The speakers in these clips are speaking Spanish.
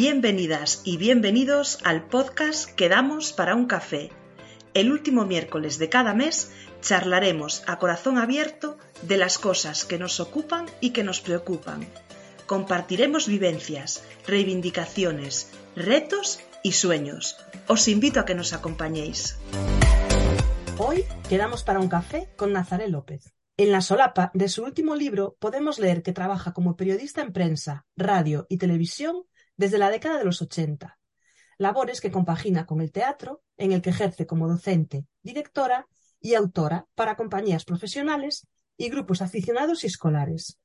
Bienvenidas y bienvenidos al podcast Quedamos para un café. El último miércoles de cada mes charlaremos a corazón abierto de las cosas que nos ocupan y que nos preocupan. Compartiremos vivencias, reivindicaciones, retos y sueños. Os invito a que nos acompañéis. Hoy quedamos para un café con Nazaré López. En la solapa de su último libro podemos leer que trabaja como periodista en prensa, radio y televisión desde la década de los 80. Labores que compagina con el teatro, en el que ejerce como docente, directora y autora para compañías profesionales y grupos aficionados y escolares.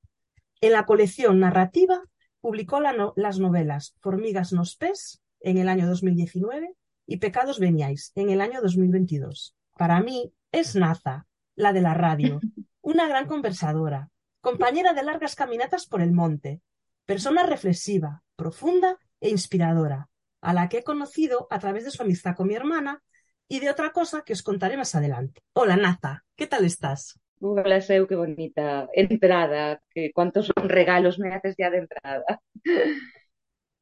En la colección narrativa publicó las novelas Formigas nos pes en el año 2019 y Pecados veniáis en el año 2022. Para mí es Naza, la de la radio, una gran conversadora, compañera de largas caminatas por el monte, persona reflexiva, profunda e inspiradora, a la que he conocido a través de su amistad con mi hermana y de otra cosa que os contaré más adelante. Hola Naza, ¿qué tal estás? Hola Seu, qué bonita entrada, que cuántos regalos me haces ya de entrada.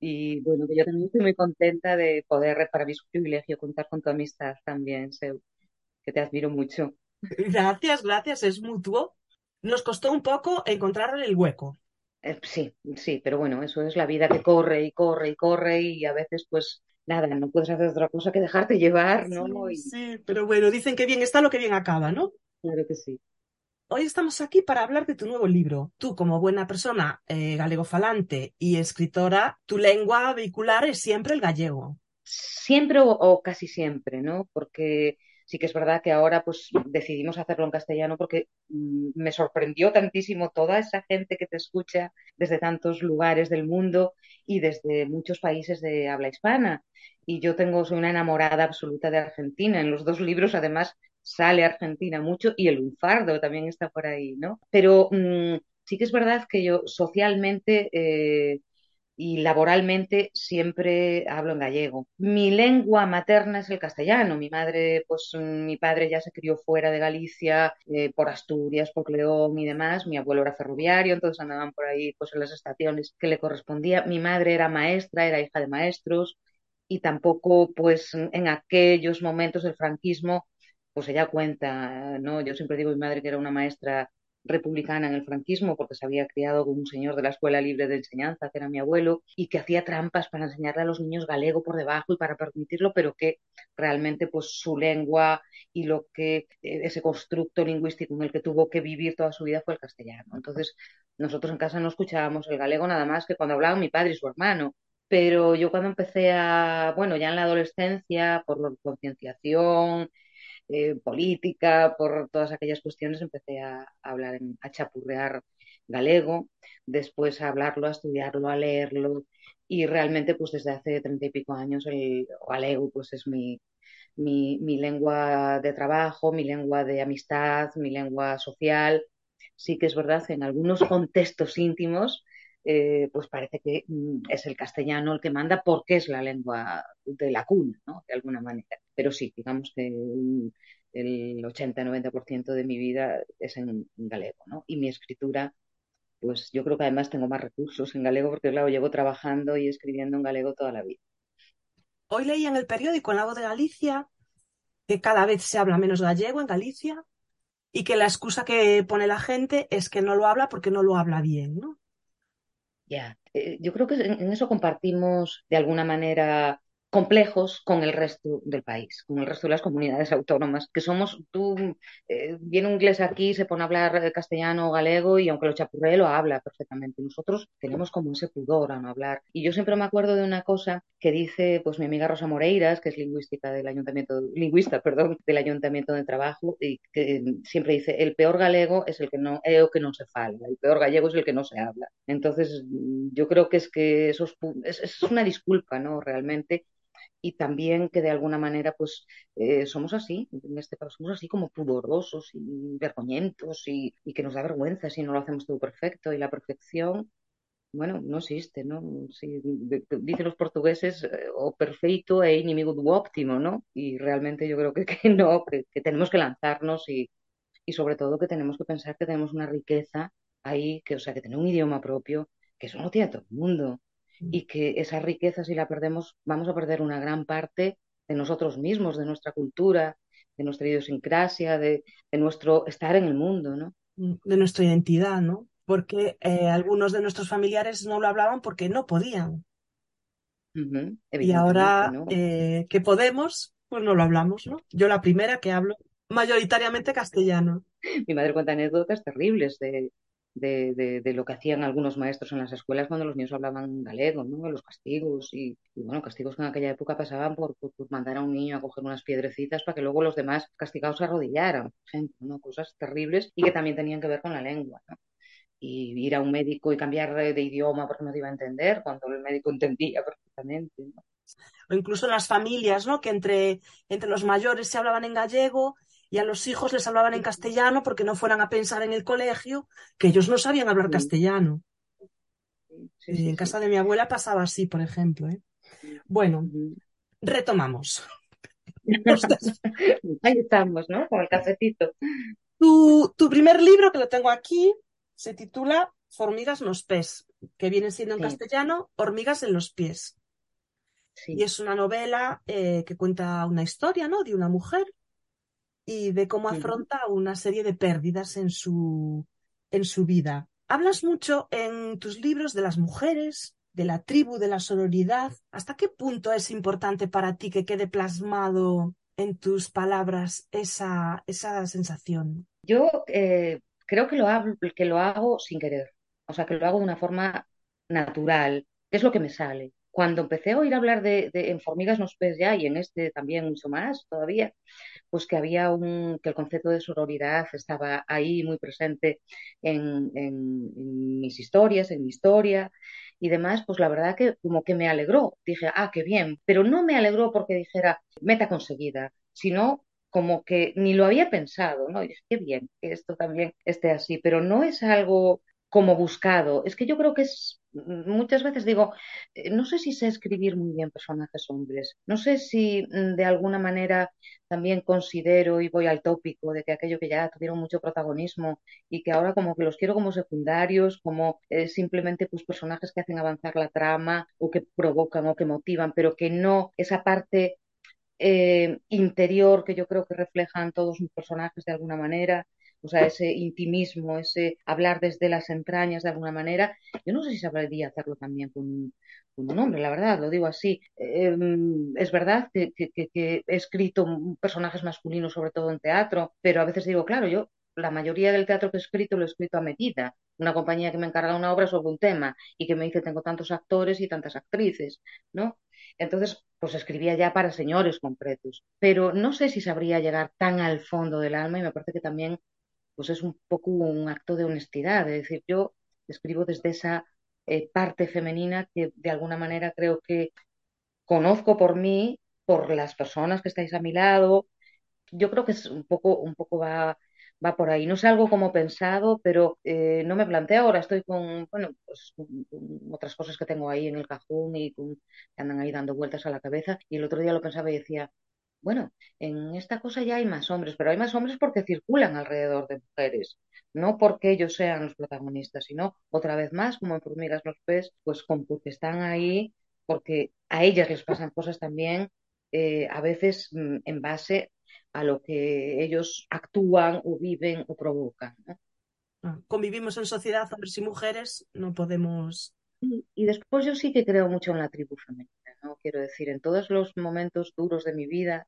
Y bueno, yo también estoy muy contenta de poder, para mí es un privilegio contar con tu amistad también, Seu, que te admiro mucho. Gracias, gracias, es mutuo. Nos costó un poco encontrar el hueco. Eh, sí, sí, pero bueno, eso es la vida que corre y corre y corre y a veces pues nada, no puedes hacer otra cosa que dejarte llevar, ¿no? Sí, sí, pero bueno, dicen que bien está lo que bien acaba, ¿no? Claro que sí. Hoy estamos aquí para hablar de tu nuevo libro. Tú, como buena persona eh, galego-falante y escritora, tu lengua vehicular es siempre el gallego. Siempre o casi siempre, ¿no? Porque sí que es verdad que ahora pues decidimos hacerlo en castellano porque mm, me sorprendió tantísimo toda esa gente que te escucha desde tantos lugares del mundo y desde muchos países de habla hispana. Y yo tengo, soy una enamorada absoluta de Argentina. En los dos libros, además, sale Argentina mucho y el lunfardo también está por ahí, ¿no? Pero mm, sí que es verdad que yo socialmente eh, y laboralmente siempre hablo en gallego. Mi lengua materna es el castellano. Mi madre, pues mi padre ya se crió fuera de Galicia, eh, por Asturias, por León y demás. Mi abuelo era ferroviario, entonces andaban por ahí pues en las estaciones que le correspondía. Mi madre era maestra, era hija de maestros y tampoco pues en aquellos momentos del franquismo pues ella cuenta, ¿no? Yo siempre digo a mi madre que era una maestra republicana en el franquismo porque se había criado con un señor de la Escuela Libre de Enseñanza, que era mi abuelo, y que hacía trampas para enseñarle a los niños galego por debajo y para permitirlo, pero que realmente pues su lengua y lo que eh, ese constructo lingüístico en el que tuvo que vivir toda su vida fue el castellano. Entonces, nosotros en casa no escuchábamos el galego nada más que cuando hablaban mi padre y su hermano. Pero yo cuando empecé a, bueno, ya en la adolescencia, por la concienciación, eh, política, por todas aquellas cuestiones, empecé a, hablar, a chapurrear galego, después a hablarlo, a estudiarlo, a leerlo, y realmente pues desde hace treinta y pico años el galego pues es mi, mi, mi, lengua de trabajo, mi lengua de amistad, mi lengua social. Sí que es verdad, en algunos contextos íntimos, eh, pues parece que mm, es el castellano el que manda porque es la lengua de la cuna, ¿no? De alguna manera. Pero sí, digamos que el 80-90% de mi vida es en, galego, ¿no? Y mi escritura, pues yo creo que además tengo más recursos en galego porque, claro, llevo trabajando y escribiendo en galego toda la vida. Hoy leí en el periódico en La Voz de Galicia que cada vez se habla menos gallego en Galicia y que la excusa que pone la gente es que no lo habla porque no lo habla bien, ¿no? Ya, eh, yo creo que en eso compartimos de alguna manera complejos con el resto del país, con el resto de las comunidades autónomas, que somos, tú, eh, viene un inglés aquí, se pone a hablar castellano o galego y aunque lo chapurree lo habla perfectamente. Nosotros tenemos como ese pudor a no hablar. Y yo siempre me acuerdo de una cosa que dice pues mi amiga Rosa Moreiras, que es lingüística del ayuntamiento, lingüista, perdón, del ayuntamiento de trabajo, y que siempre dice, el peor galego es el que no, es que no se fala, el peor gallego es el que no se habla. Entonces, yo creo que es que esos, es, es una disculpa, ¿no? Realmente y también que de alguna manera pues eh, somos así, en este caso somos así como pudorosos y vergoñentos y, que nos da vergüenza si no lo hacemos todo perfecto y la perfección, bueno, no existe, ¿no? dicen los portugueses eh, o perfecto e inimigo do óptimo, ¿no? Y realmente yo creo que, que no, que, tenemos que lanzarnos y, y sobre todo que tenemos que pensar que tenemos una riqueza ahí, que o sea, que tener un idioma propio, que eso no tiene todo el mundo y que esa riqueza, si la perdemos, vamos a perder una gran parte de nosotros mismos, de nuestra cultura, de nuestra idiosincrasia, de, de nuestro estar en el mundo, ¿no? De nuestra identidad, ¿no? Porque eh, algunos de nuestros familiares no lo hablaban porque no podían. Y ahora eh, que podemos, pues no lo hablamos, ¿no? Yo la primera que hablo mayoritariamente castellano. Mi madre cuenta anécdotas terribles de, de, de- lo que hacían algunos maestros en las escuelas cuando los niños hablaban galego. Los castigos y, y, bueno, castigos que en aquella época pasaban por, mandar a un niño a coger unas piedrecitas para que luego los demás castigados se arrodillaran, por ejemplo, ¿no? Cosas terribles y que también tenían que ver con la lengua. Y ir a un médico y cambiar de idioma porque no te iba a entender cuando el médico entendía perfectamente. O incluso en las familias, ¿no? Que entre, entre los mayores se hablaban en gallego y a los hijos les hablaban en castellano porque no fueran a pensar en el colegio que ellos no sabían hablar Mm, castellano. Sí, Y sí, en casa de mi abuela pasaba así, por ejemplo, ¿eh? Bueno, Ujú. retomamos. Ahí estamos, ¿no? Con el cafecito. Tu, tu primer libro, que lo tengo aquí, se titula Formigas nos pés, que viene siendo en castellano Hormigas en los pies. Y es una novela eh, que cuenta una historia, ¿no? De una mujer y de cómo afronta una serie de pérdidas en su, en su vida. Hablas mucho en tus libros de las mujeres, de la tribu, de la sororidad. ¿Hasta qué punto es importante para ti que quede plasmado en tus palabras esa, esa sensación? Yo eh, creo que lo hago, que lo hago sin querer, o sea, que lo hago de una forma natural, que es lo que me sale. Cuando empecé a oír hablar de, de en Formigas nos pes ya y en este también mucho más todavía, pues que había un, que el concepto de sororidad estaba ahí muy presente en, en- mis historias, en mi historia y demás, pues la verdad que como que me alegró. Dije, ah, qué bien, pero no me alegró porque dijera meta conseguida, sino como que ni lo había pensado, ¿no? Y dije, qué bien que esto también esté así, pero no es algo como buscado. Es que yo creo que es, muchas veces digo, eh, no sé si sé escribir muy bien personajes hombres, no sé si mm, de alguna manera también considero y voy al tópico de que aquello que ya tuvieron mucho protagonismo y que ahora como que los quiero como secundarios, como eh, simplemente pues personajes que hacen avanzar la trama o que provocan o que motivan, pero que no esa parte eh, interior que yo creo que reflejan todos mis personajes de alguna manera, o sea, ese intimismo, ese hablar desde las entrañas de alguna manera. Yo no sé si sabría hacerlo también con, un- hombre, la verdad, lo digo así. Eh, es verdad que he escrito personajes masculinos, sobre todo en teatro, pero a veces digo, claro, yo la mayoría del teatro que he escrito lo he escrito a medida. Una compañía que me encarga una obra sobre un tema y que me dice tengo tantos actores y tantas actrices, ¿no? Entonces, pues escribía ya para señores concretos, pero no sé si sabría llegar tan al fondo del alma y me parece que también pues es un poco un acto de honestidad, es decir, yo escribo desde esa eh, parte femenina que de alguna manera creo que conozco por mí, por las personas que estáis a mi lado, yo creo que es un poco, un poco va, va por ahí. No es algo como pensado, pero eh, no me planteo ahora. Estoy con, bueno, pues otras cosas que tengo ahí en el cajón y que andan ahí dando vueltas a la cabeza. Y el otro día lo pensaba y decía, bueno, en esta cosa ya hay más hombres, pero hay más hombres porque circulan alrededor de mujeres, no porque ellos sean los protagonistas, sino otra vez más, como en Formigas los Pes, pues con, porque están ahí, porque a ellas les pasan cosas también, eh, a veces mm, en base a lo que ellos actúan o viven o provocan, ¿no? Ah, Convivimos en sociedad, hombres y mujeres, no podemos. Y, y después yo sí que creo mucho en la tribu femenina, ¿no? Quiero decir, en todos los momentos duros de mi vida,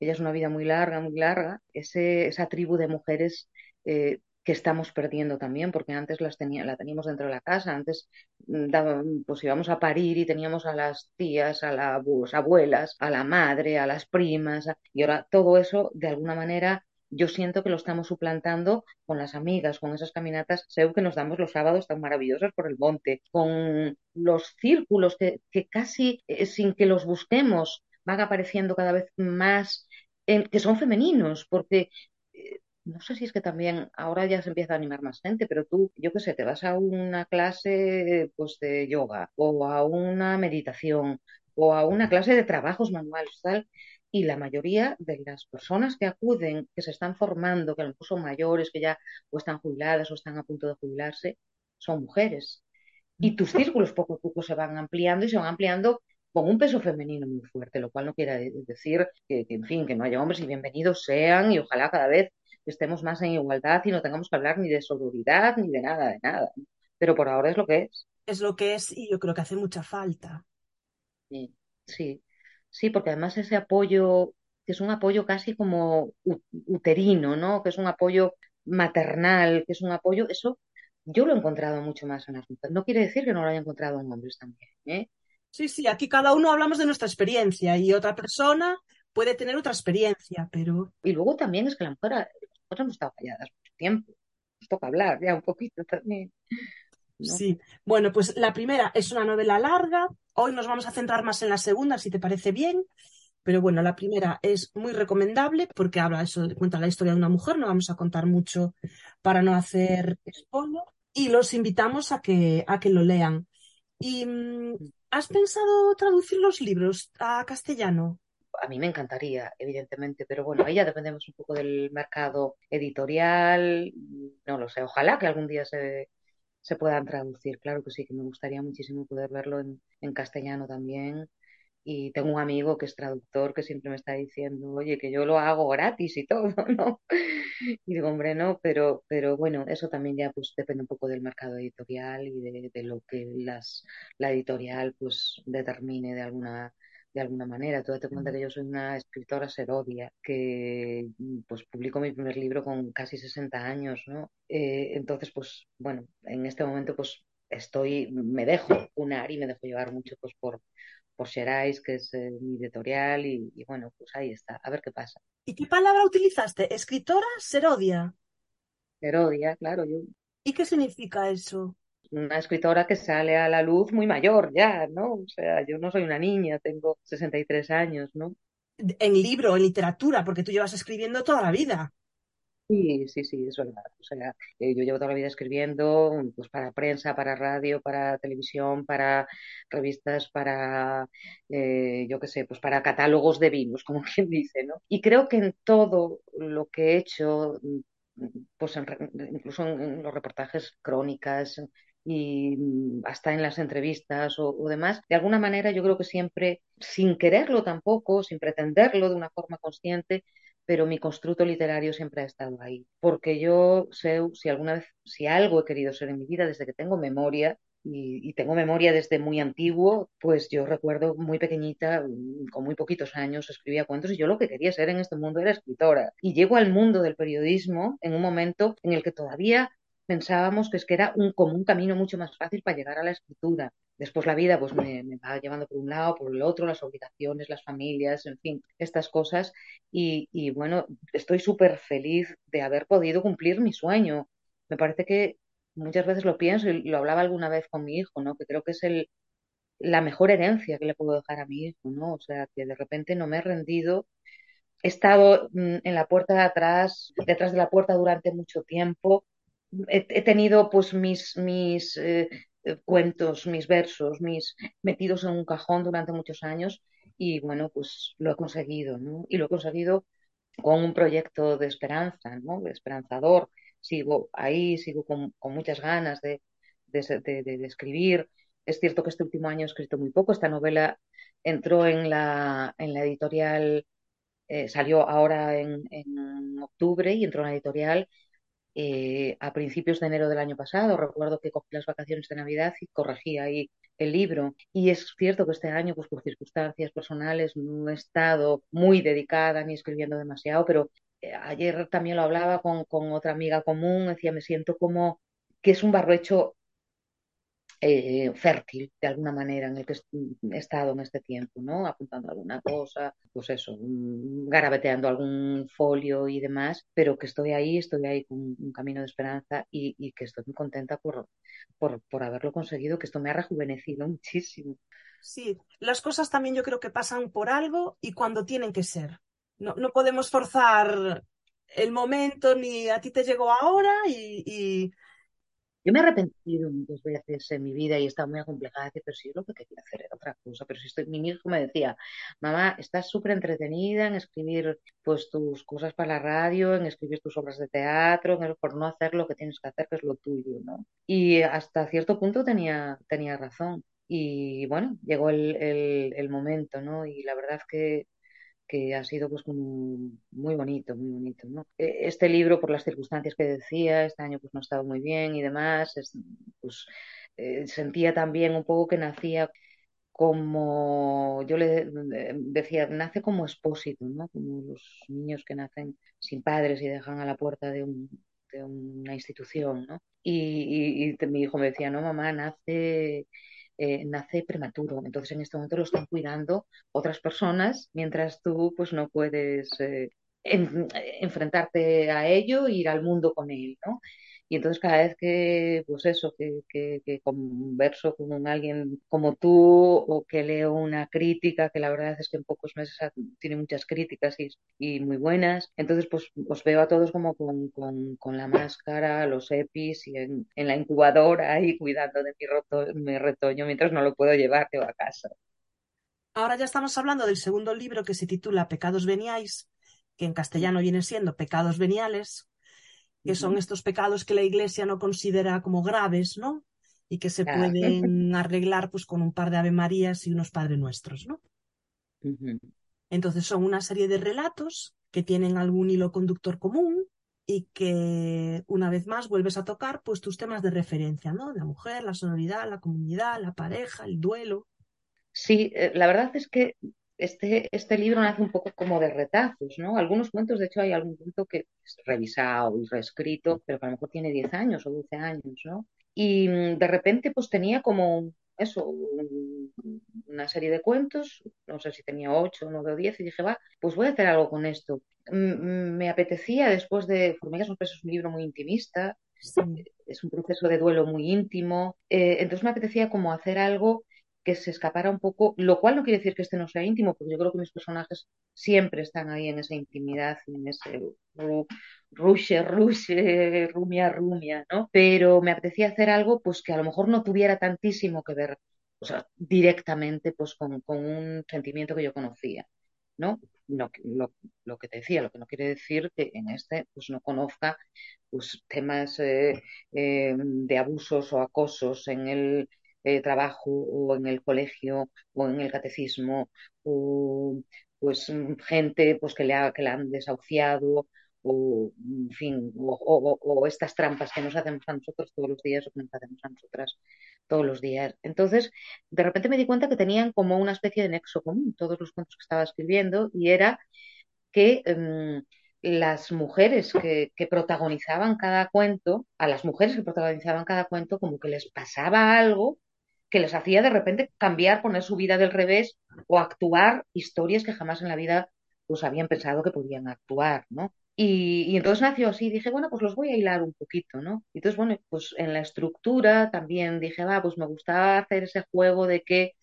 ella es una vida muy larga, muy larga, ese, esa tribu de mujeres eh, que estamos perdiendo también, porque antes las tenía, la teníamos dentro de la casa, antes mm, daba- pues íbamos a parir y teníamos a las tías, a las abuelas, a la madre, a las primas, y ahora todo eso, de alguna manera, yo siento que lo estamos suplantando con las amigas, con esas caminatas según que nos damos los sábados tan maravillosas por el monte, con los círculos que, que casi eh, sin que los busquemos van apareciendo cada vez más en- que son femeninos, porque eh, no sé si es que también ahora ya se empieza a animar más gente, pero tú, yo qué sé, te vas a una clase pues de yoga o a una meditación o a una clase de trabajos manuales, tal, y la mayoría de las personas que acuden, que se están formando, que a lo mejor son mayores, que ya o están jubiladas o están a punto de jubilarse, son mujeres. y tus círculos poco a poco se van ampliando y se van ampliando con un peso femenino muy fuerte, lo cual no quiere decir que, que, en fin, que no haya hombres y bienvenidos sean y ojalá cada vez estemos más en igualdad y no tengamos que hablar ni de sororidad ni de nada, de nada. Pero por ahora es lo que es. Es lo que es y yo creo que hace mucha falta. Sí, sí, sí, porque además ese apoyo, que es un apoyo casi como uterino, ¿no? Que es un apoyo maternal, que es un apoyo, eso yo lo he encontrado mucho más en las mujeres. No quiere decir que no lo haya encontrado en hombres también, ¿eh? Sí, sí, aquí cada uno hablamos de nuestra experiencia y otra persona puede tener otra experiencia, pero... Y luego también es que la mujer, mujeres hemos estado calladas mucho tiempo. Nos toca hablar ya un poquito también. ¿No? Sí, bueno, pues la primera es una novela larga. Hoy nos vamos a centrar más en la segunda, si te parece bien. Pero bueno, la primera es muy recomendable porque habla eso, cuenta la historia de una mujer. No vamos a contar mucho para no hacer spoiler. Y los invitamos a que, a que lo lean. ¿Y mm, has pensado traducir los libros a castellano? a mí me encantaría, evidentemente, pero bueno, ahí ya dependemos un poco del mercado editorial, no lo sé, ojalá que algún día se, se puedan traducir, claro que sí, que me gustaría muchísimo poder verlo en, en castellano también. Y tengo un amigo que es traductor que siempre me está diciendo, oye, que yo lo hago gratis y todo, ¿no? Y digo, hombre, no, pero, pero bueno, eso también ya pues depende un poco del mercado editorial y de, de lo que las, la editorial pues determine de alguna de alguna manera. Tú date cuenta que yo soy una escritora serodia, que pues publico mi primer libro con casi 60 años, ¿no? Eh, entonces, pues bueno, en este momento pues estoy, me dejo unar y me dejo llevar mucho pues por, por que es eh, mi editorial, y, y, bueno, pues ahí está, a ver qué pasa. ¿Y qué palabra utilizaste? ¿Escritora? Serodia. Serodia, claro, yo. ¿Y qué significa eso? Una escritora que sale a la luz muy mayor ya, ¿no? O sea, yo no soy una niña, tengo 63 años, ¿no? En libro, en literatura, porque tú llevas escribiendo toda la vida. Sí, sí, sí, es verdad. O sea, eh, yo llevo toda la vida escribiendo, pues para prensa, para radio, para televisión, para revistas, para, eh, yo qué sé, pues para catálogos de vinos, como quien dice, ¿no? Y creo que en todo lo que he hecho, pues en, incluso en, en, los reportajes, crónicas, y hasta en las entrevistas o, demás, de alguna manera yo creo que siempre, sin quererlo tampoco, sin pretenderlo de una forma consciente, pero mi constructo literario siempre ha estado ahí. Porque yo sé, si alguna vez, si algo he querido ser en mi vida desde que tengo memoria, y, y, tengo memoria desde muy antiguo, pues yo recuerdo muy pequeñita, con muy poquitos años, escribía cuentos y yo lo que quería ser en este mundo era escritora. Y llego al mundo del periodismo en un momento en el que todavía pensábamos que es que era un, como un camino mucho más fácil para llegar a la escritura. Después la vida pues me, me va llevando por un lado, por el otro, las obligaciones, las familias, en fin, estas cosas. Y, y bueno, estoy súper feliz de haber podido cumplir mi sueño. Me parece que muchas veces lo pienso y lo hablaba alguna vez con mi hijo, ¿no? Que creo que es el, la mejor herencia que le puedo dejar a mi hijo, ¿no? O sea, que de repente no me he rendido. He estado mm, en la puerta de atrás, detrás de la puerta durante mucho tiempo, he, he tenido pues mis, mis eh, cuentos, mis versos, mis metidos en un cajón durante muchos años y bueno, pues lo he conseguido, ¿no? Y lo he conseguido con un proyecto de esperanza, ¿no? De esperanzador. Sigo ahí, sigo con, con muchas ganas de, de, de, de, escribir. Es cierto que este último año he escrito muy poco. Esta novela entró en la, en la editorial, eh, salió ahora en, en octubre y entró en la editorial eh, a principios de enero del año pasado. Recuerdo que cogí las vacaciones de Navidad y corregí ahí el libro. Y es cierto que este año, pues por circunstancias personales, no he estado muy dedicada ni escribiendo demasiado, pero eh, ayer también lo hablaba con, con, otra amiga común, decía, me siento como que es un barrohecho eh, fértil de alguna manera en el que he estado en este tiempo, ¿no? Apuntando alguna cosa, pues eso, garabeteando algún folio y demás, pero que estoy ahí, estoy ahí con un camino de esperanza y, que estoy muy contenta por, por, por haberlo conseguido, que esto me ha rejuvenecido muchísimo. Sí, las cosas también yo creo que pasan por algo y cuando tienen que ser. No, no podemos forzar el momento ni a ti te llegó ahora y Yo me he arrepentido muchas veces en mi vida y he estado muy acomplejada, pero si lo que quería hacer era otra cosa, pero si estoy, mi hijo me decía, mamá, estás súper entretenida en escribir pues tus cosas para la radio, en escribir tus obras de teatro, por no hacer lo que tienes que hacer, que es lo tuyo, ¿no? Y hasta cierto punto tenía, tenía razón. Y bueno, llegó el, el, el momento, ¿no? Y la verdad que que ha sido pues muy bonito, muy bonito, ¿no? E, este libro, por las circunstancias que decía, este año pues no ha estado muy bien y demás, pues eh, sentía también un poco que nacía como, yo le decía, nace como expósito, ¿no? Como los niños que nacen sin padres y dejan a la puerta de, un, de una institución, ¿no? Y, y mi hijo me decía, no, mamá, nace eh, nace prematuro. Entonces en este momento lo están cuidando otras personas mientras tú pues no puedes eh, enfrentarte a ello e ir al mundo con él. Y entonces cada vez que, pues eso, que, que, converso con alguien como tú o que leo una crítica, que la verdad es que en pocos meses tiene muchas críticas y, y muy buenas, entonces pues os veo a todos como con, con, con la máscara, los EPIs y en, en, la incubadora ahí cuidando de mi, roto, mi retoño mientras no lo puedo llevar a casa. Ahora ya estamos hablando del segundo libro que se titula Pecados veniáis, que en castellano viene siendo Pecados veniales, que son estos pecados que la Iglesia no considera como graves, ¿no? Y que se pueden arreglar pues con un par de Ave Marías y unos Padre Nuestros, ¿no? Entonces son una serie de relatos que tienen algún hilo conductor común y que una vez más vuelves a tocar pues tus temas de referencia, ¿no? La mujer, la sonoridad, la comunidad, la pareja, el duelo. Sí, eh, la verdad es que este, este libro nace un poco como de retazos, ¿no? Algunos cuentos, de hecho, hay algún cuento que es revisado y reescrito, pero que a lo mejor tiene 10 años o 12 años, ¿no? Y mm, de repente, pues tenía como eso, una serie de cuentos, no sé si tenía 8, 9 o 10, y dije, va, pues voy a hacer algo con esto. Me apetecía, después de Formigas es un libro muy intimista, es un proceso de duelo muy íntimo, eh, entonces me apetecía como hacer algo que se escapara un poco, lo cual no quiere decir que este no sea íntimo, porque yo creo que mis personajes siempre están ahí en esa intimidad, en ese rushe, rushe, rumia, rumia, ¿no? Pero me apetecía hacer algo pues que a lo mejor no tuviera tantísimo que ver, o sea, directamente pues con, un sentimiento que yo conocía, ¿no? Lo, que te decía, lo que no quiere decir que en este pues no conozca pues temas eh, eh, de abusos o acosos en el eh, trabajo o en el colegio o en el catecismo o pues mm, gente pues que le ha, que la han desahuciado o en fin o, estas trampas que nos hacemos a nosotros todos los días o que nos hacemos a nosotras todos los días. Entonces de repente me di cuenta que tenían como una especie de nexo común todos los cuentos que estaba escribiendo y era que um, las mujeres que, protagonizaban cada cuento, a las mujeres que protagonizaban cada cuento, como que les pasaba algo que les hacía de repente cambiar, poner su vida del revés o actuar historias que jamás en la vida pues habían pensado que podían actuar, ¿no? Y, entonces nació así, dije, bueno, pues los voy a hilar un poquito, ¿no? Y entonces, bueno, pues en la estructura también dije, va, pues me gustaba hacer ese juego de que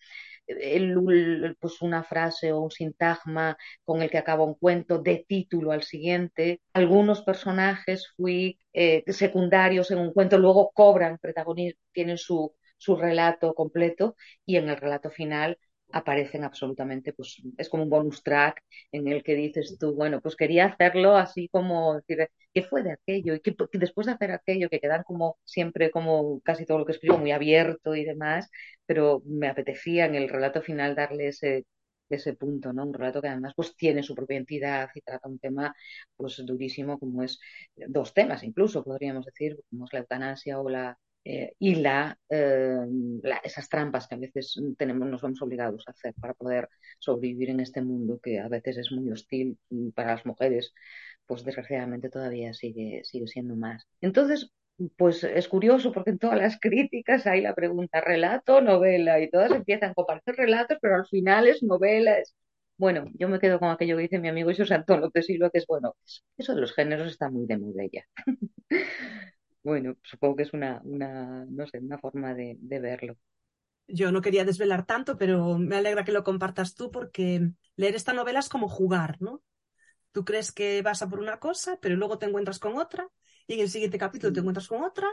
el, pues una frase o un sintagma con el que acaba un cuento de título al siguiente. Algunos personajes fui eh, secundarios en un cuento, luego cobran protagonismo, tienen su, su relato completo y en el relato final aparecen absolutamente, pues es como un bonus track en el que dices tú, bueno, pues quería hacerlo así como decir, ¿qué fue de aquello? Y que, después de hacer aquello, que quedan como siempre, como casi todo lo que escribo, muy abierto y demás, pero me apetecía en el relato final darle ese, ese punto, ¿no? Un relato que además pues tiene su propia entidad y trata un tema pues durísimo como es dos temas incluso podríamos decir, como es la eutanasia o la eh, y la, eh, la, esas trampas que a veces tenemos, nos vemos obligados a hacer para poder sobrevivir en este mundo que a veces es muy hostil y para las mujeres, pues desgraciadamente todavía sigue, sigue siendo más. Entonces, pues es curioso porque en todas las críticas hay la pregunta relato, novela, y todas empiezan con parecer relatos, pero al final es novela. Es... Bueno, yo me quedo con aquello que dice mi amigo José Antonio de Silva, que es bueno, eso de los géneros está muy de moda ya. bueno, supongo que es una, una no sé, una forma de, de, verlo. Yo no quería desvelar tanto, pero me alegra que lo compartas tú porque leer esta novela es como jugar, ¿no? Tú crees que vas a por una cosa, pero luego te encuentras con otra y en el siguiente capítulo te encuentras con otra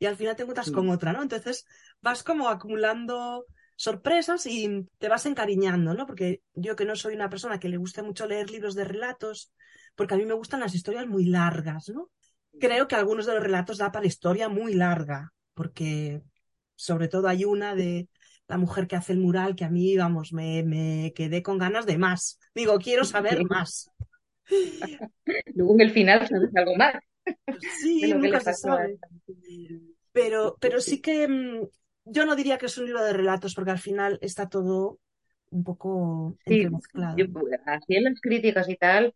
y al final te encuentras con otra, ¿no? Entonces vas como acumulando sorpresas y te vas encariñando, ¿no? Porque yo que no soy una persona que le guste mucho leer libros de relatos, porque a mí me gustan las historias muy largas, ¿no? Creo que algunos de los relatos da para historia muy larga, porque sobre todo hay una de la mujer que hace el mural que a mí, vamos, me, me quedé con ganas de más. Digo, quiero saber más. Luego en el final sabes algo más. Sí, nunca se sabe. Pero, pero sí que mm, yo no diría que es un libro de relatos, porque al final está todo un poco sí, así en las críticas y tal,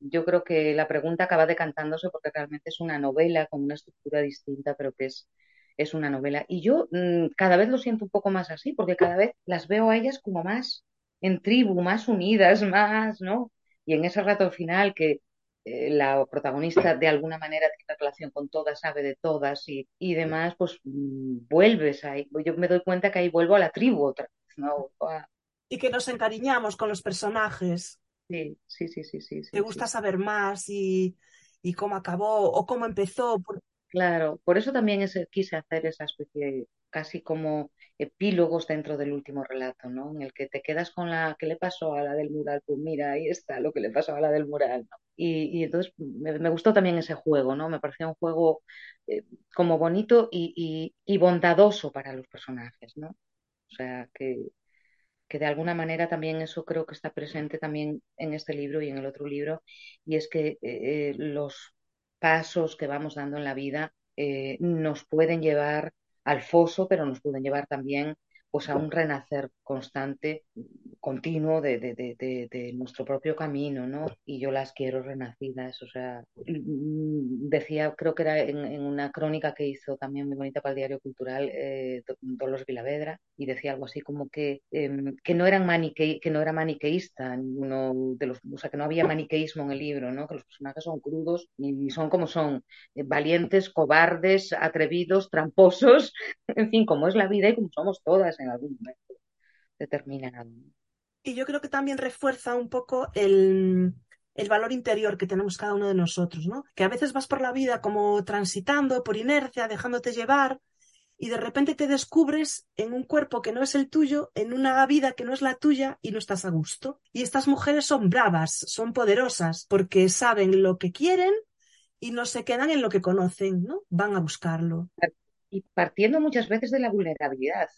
yo creo que la pregunta acaba decantándose porque realmente es una novela con una estructura distinta, pero que es, es una novela. Y yo mm, cada vez lo siento un poco más así, porque cada vez las veo a ellas como más en tribu, más unidas, más, ¿no? Y en ese rato final que eh, la protagonista de alguna manera tiene relación con todas, sabe de todas y, y demás, pues mm, vuelves ahí. Yo me doy cuenta que ahí vuelvo a la tribu otra vez, ¿no? Y que nos encariñamos con los personajes. Sí, sí, sí, sí, sí. Te gusta saber más y, y, cómo acabó o cómo empezó. Claro, por eso también quise hacer esa especie casi como epílogos dentro del último relato, ¿no? En el que te quedas con la ¿qué le pasó a la del mural? Pues mira, ahí está lo que le pasó a la del mural. Y, entonces me, gustó también ese juego, ¿no? Me parecía un juego eh, como bonito y, y, bondadoso para los personajes, ¿no? O sea, que, que de alguna manera también eso creo que está presente también en este libro y en el otro libro, y es que eh, los pasos que vamos dando en la vida eh, nos pueden llevar al foso, pero nos pueden llevar también pues a un renacer constante, continuo de, de, de, de, nuestro propio camino, ¿no? Y yo las quiero renacidas, o sea, mm, decía, creo que era en, una crónica que hizo también muy bonita para el Diario Cultural, eh, Dolores Vilavedra, y decía algo así como que, em, que no eran manique, que no era maniqueísta ninguno de los, o sea, que no había maniqueísmo en el libro, ¿no? Que los personajes son crudos y son como son, eh, valientes, cobardes, atrevidos, tramposos, en fin, como es la vida y como somos todas en algún momento determinado. Y yo creo que también refuerza un poco el, el valor interior que tenemos cada uno de nosotros, ¿no? Que a veces vas por la vida como transitando por inercia, dejándote llevar, y de repente te descubres en un cuerpo que no es el tuyo, en una vida que no es la tuya y no estás a gusto. Y estas mujeres son bravas, son poderosas, porque saben lo que quieren y no se quedan en lo que conocen, ¿no? Van a buscarlo. Y partiendo muchas veces de la vulnerabilidad,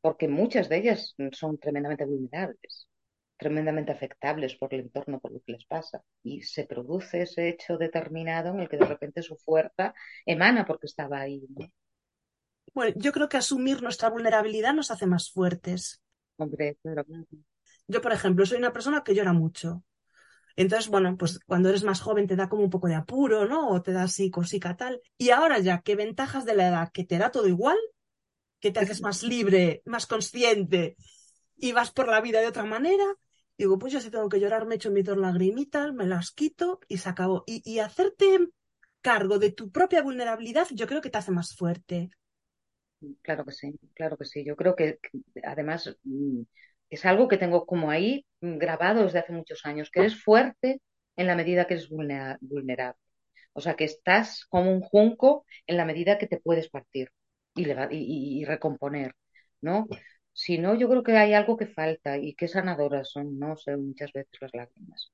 porque muchas de ellas son tremendamente vulnerables, tremendamente afectables por el entorno, por lo que les pasa. Y se produce ese hecho determinado en el que de repente su fuerza emana porque estaba ahí. Bueno, yo creo que asumir nuestra vulnerabilidad nos hace más fuertes. Hombre, Yo, por ejemplo, soy una persona que llora mucho. Entonces, bueno, pues cuando eres más joven te da como un poco de apuro, ¿no? O te da así cosica tal. Y ahora ya, ¿qué ventajas de la edad? Que te da todo igual, que te haces más libre, más consciente y vas por la vida de otra manera. Digo, pues yo si tengo que llorar, me echo mis dos lagrimitas, me las quito y se acabó. Y, hacerte cargo de tu propia vulnerabilidad, yo creo que te hace más fuerte. Claro que sí, claro que sí. Yo creo que, además mm, es algo que tengo como ahí grabado desde hace muchos años, que eres fuerte en la medida que eres vulnerable. O sea, que estás como un junco en la medida que te puedes partir y, recomponer, ¿no? Si no, yo creo que hay algo que falta y qué sanadoras son, no sé, muchas veces las lágrimas.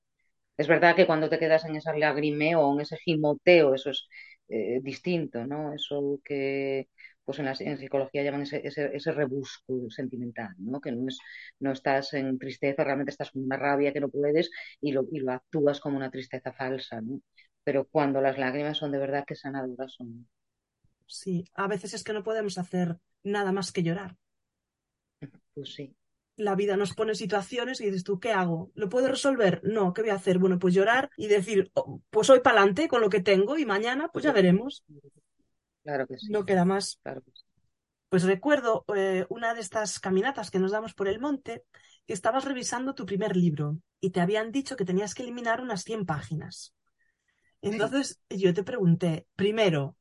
Es verdad que cuando te quedas en ese lagrimeo o en ese gimoteo, eso es eh, distinto, ¿no? Eso que pues en, la, en psicología llaman ese, ese, rebusco sentimental, ¿no? Que no, es, no estás en tristeza, realmente estás con una rabia que no puedes y lo, y lo actúas como una tristeza falsa, ¿no? Pero cuando las lágrimas son de verdad que sanadoras son, Sí, a veces es que no podemos hacer nada más que llorar. Pues sí. La vida nos pone situaciones y dices tú, ¿qué hago? ¿Lo puedo resolver? No, ¿qué voy a hacer? Bueno, pues llorar y decir, oh, pues hoy para adelante con lo que tengo y mañana pues ya veremos. Claro que sí. No queda más. Claro Pues recuerdo eh, una de estas caminatas que nos damos por el monte, que estabas revisando tu primer libro y te habían dicho que tenías que eliminar unas 100 páginas. Entonces yo te pregunté, primero,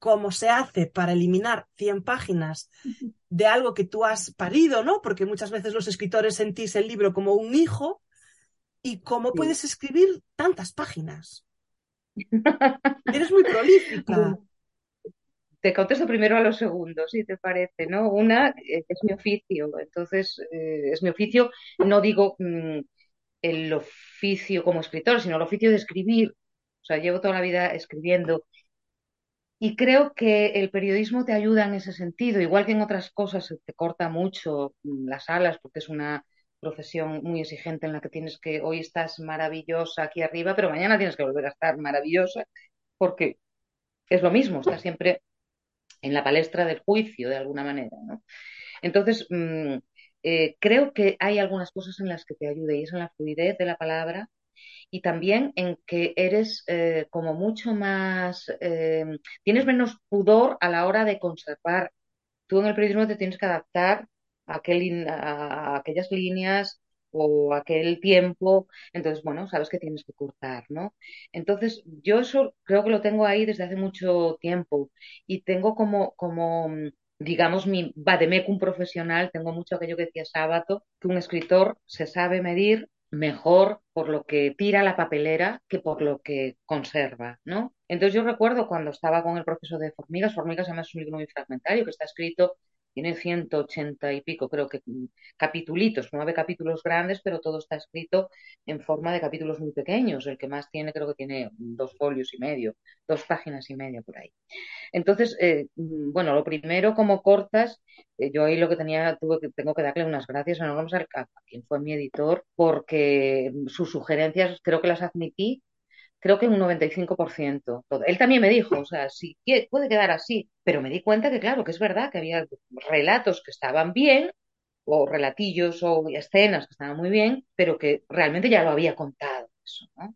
cómo se hace para eliminar 100 páginas de algo que tú has parido, ¿no? Porque muchas veces los escritores sentís el libro como un hijo. ¿Y cómo puedes escribir tantas páginas? Eres muy prolífica. te contesto primero a los segundos, si te parece, ¿no? Una eh, es mi oficio, entonces eh, es mi oficio, no digo mm, el oficio como escritor, sino el oficio de escribir. O sea, llevo toda la vida escribiendo y creo que el periodismo te ayuda en ese sentido, igual que en otras cosas te corta mucho mm, las alas porque es una profesión muy exigente en la que tienes que, hoy estás maravillosa aquí arriba, pero mañana tienes que volver a estar maravillosa porque es lo mismo, estás siempre en la palestra del juicio de alguna manera, ¿no? Entonces, mm, eh, creo que hay algunas cosas en las que te ayuda y es en la fluidez de la palabra y también en que eres eh, como mucho más, eh, tienes menos pudor a la hora de conservar. Tú en el periodismo te tienes que adaptar a, aquel, a aquellas líneas o aquel tiempo, entonces, bueno, sabes que tienes que cortar, ¿no? Entonces, yo eso creo que lo tengo ahí desde hace mucho tiempo y tengo como, como digamos, mi vademecum profesional, tengo mucho aquello que decía Sábato, que un escritor se sabe medir mejor por lo que tira la papelera que por lo que conserva, ¿no? Entonces yo recuerdo cuando estaba con el proceso de Formigas, Formigas además es un libro muy fragmentario que está escrito tiene 180 y pico, creo que mm, capitulitos, nueve capítulos grandes, pero todo está escrito en forma de capítulos muy pequeños. El que más tiene, creo que tiene dos folios y medio, dos páginas y media por ahí. Entonces, eh, mm, bueno, lo primero, como cortas, eh, yo ahí lo que tenía, tuve que, tengo que darle unas gracias enormes a, a quien fue mi editor, porque sus sugerencias creo que las admití creo que un 95%. Todo. Él también me dijo, o sea, sí, puede quedar así, pero me di cuenta que, claro, que es verdad que había relatos que estaban bien, o relatillos o escenas que estaban muy bien, pero que realmente ya lo había contado eso, ¿no?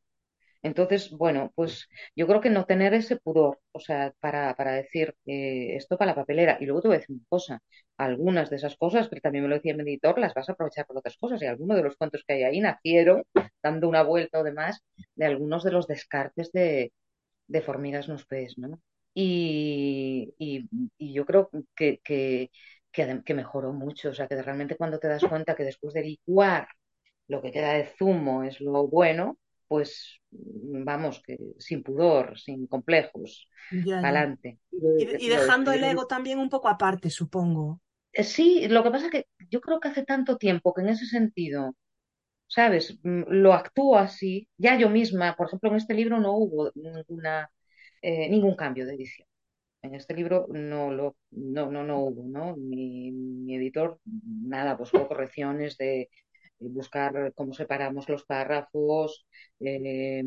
Entonces, bueno, pues yo creo que no tener ese pudor, o sea, para, para decir eh, esto para la papelera. Y luego te voy a decir una cosa, algunas de esas cosas, que también me lo decía mi editor, las vas a aprovechar por otras cosas. Y algunos de los cuentos que hay ahí nacieron, dando una vuelta o demás, de algunos de los descartes de, de Formigas nos pes, ¿no? Y, y, y, yo creo que, que, que, que mejoró mucho, o sea, que realmente cuando te das cuenta que después de licuar lo que queda de zumo es lo bueno, pues vamos, que sin pudor, sin complejos, Ya, ya. adelante. Y, y dejando el ego también un poco aparte, supongo. Sí, lo que pasa es que yo creo que hace tanto tiempo que en ese sentido, ¿sabes? Mm, Lo actúo así. Ya yo misma, por ejemplo, en este libro no hubo ninguna, eh, ningún cambio de edición. En este libro no lo, no, no, no hubo, ¿no? Mi, mi editor, nada, pues hubo correcciones de buscar cómo separamos los párrafos, eh,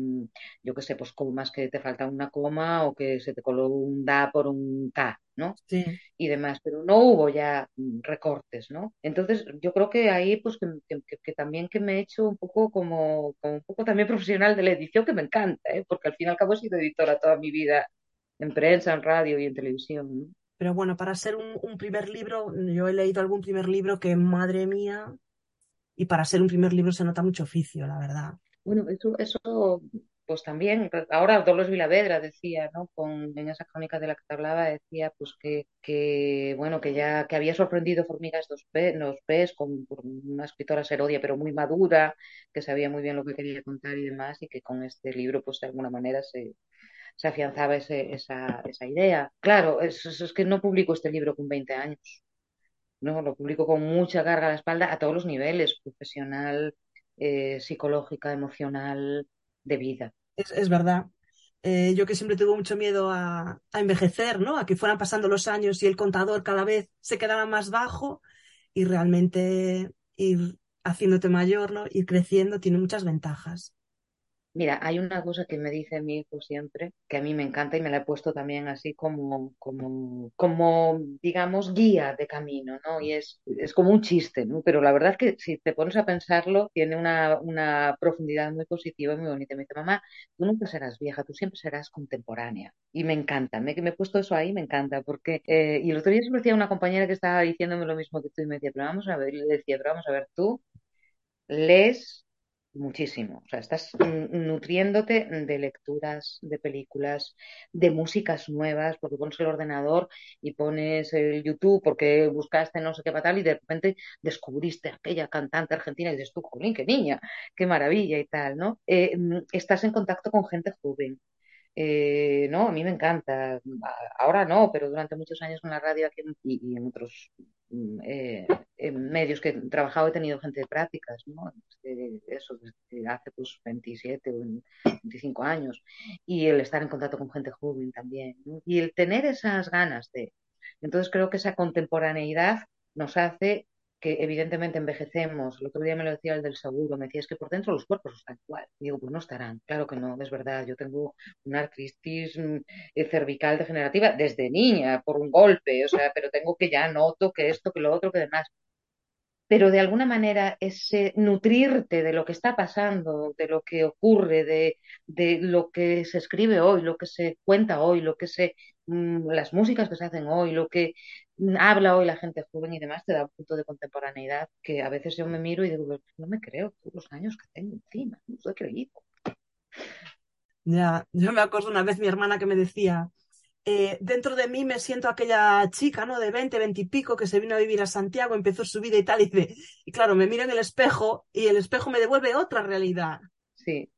yo qué sé, pues comas que te falta una coma o que se te coló un da por un K, ¿no? Sí. Y demás, pero no hubo ya recortes, ¿no? Entonces yo creo que ahí pues que, que, que también que me he hecho un poco como, como, un poco también profesional de la edición, que me encanta, ¿eh? porque al fin y al cabo he sido editora toda mi vida en prensa, en radio y en televisión, ¿no? Pero bueno, para ser un, un primer libro, yo he leído algún primer libro que, madre mía, y para ser un primer libro se nota mucho oficio, la verdad. Bueno, eso, eso pues también, ahora Dolores Vilavedra decía, ¿no? Con, en esa crónica de la que te hablaba, decía pues que, que bueno, que ya que había sorprendido Formigas dos P, los P's con una escritora serodia, pero muy madura, que sabía muy bien lo que quería contar y demás, y que con este libro, pues de alguna manera se, se afianzaba ese, esa, esa idea. Claro, es, es que no publico este libro con 20 años. ¿No? Lo publico con mucha carga a la espalda a todos los niveles, profesional, eh, psicológica, emocional, de vida. Es, es verdad. Eh, yo que siempre tuve mucho miedo a, envejecer, ¿no? A que fueran pasando los años y el contador cada vez se quedara más bajo y realmente ir haciéndote mayor, ¿no? Ir creciendo tiene muchas ventajas. Mira, hay una cosa que me dice mi hijo siempre, que a mí me encanta y me la he puesto también así como, como, como digamos, guía de camino, ¿no? Y es, es como un chiste, ¿no? Pero la verdad es que si te pones a pensarlo, tiene una, una profundidad muy positiva y muy bonita. Me dice, mamá, tú nunca serás vieja, tú siempre serás contemporánea. Y me encanta, me, me he puesto eso ahí, me encanta, porque, eh, y el otro día se me decía una compañera que estaba diciéndome lo mismo que tú y me decía, pero vamos a ver, le decía, pero vamos a ver, tú lees muchísimo. O sea, estás nutriéndote de lecturas, de películas, de músicas nuevas, porque pones el ordenador y pones el YouTube porque buscaste no sé qué tal y de repente descubriste aquella cantante argentina y dices tú, qué niña, qué maravilla y tal, ¿no? Eh, estás en contacto con gente joven. Eh, no, a mí me encanta. Ahora no, pero durante muchos años en la radio aquí y, en otros mm, eh, medios que he trabajado he tenido gente de prácticas, ¿no? eso desde hace pues 27 o 25 años. Y el estar en contacto con gente joven también. Y el tener esas ganas de... Entonces creo que esa contemporaneidad nos hace que evidentemente envejecemos. El otro día me lo decía el del seguro, me decía, que por dentro los cuerpos están igual. Digo, pues no estarán. Claro que no, es verdad. Yo tengo una artritis mm, eh, cervical degenerativa desde niña, por un golpe, o sea, pero tengo que ya noto que esto, que lo otro, que demás pero de alguna manera ese nutrirte de lo que está pasando, de lo que ocurre, de, de lo que se escribe hoy, lo que se cuenta hoy, lo que se, las músicas que se hacen hoy, lo que mm, habla hoy la gente joven y demás, te da un punto de contemporaneidad que a veces yo me miro y digo, no me creo los años que tengo encima, no soy creído. Ya, yo me acuerdo una vez mi hermana que me decía, eh, dentro de mí me siento aquella chica, ¿no? De 20, 20 y pico que se vino a vivir a Santiago, empezó su vida y tal, y, dice, y claro, me miro en el espejo y el espejo me devuelve otra realidad. Sí.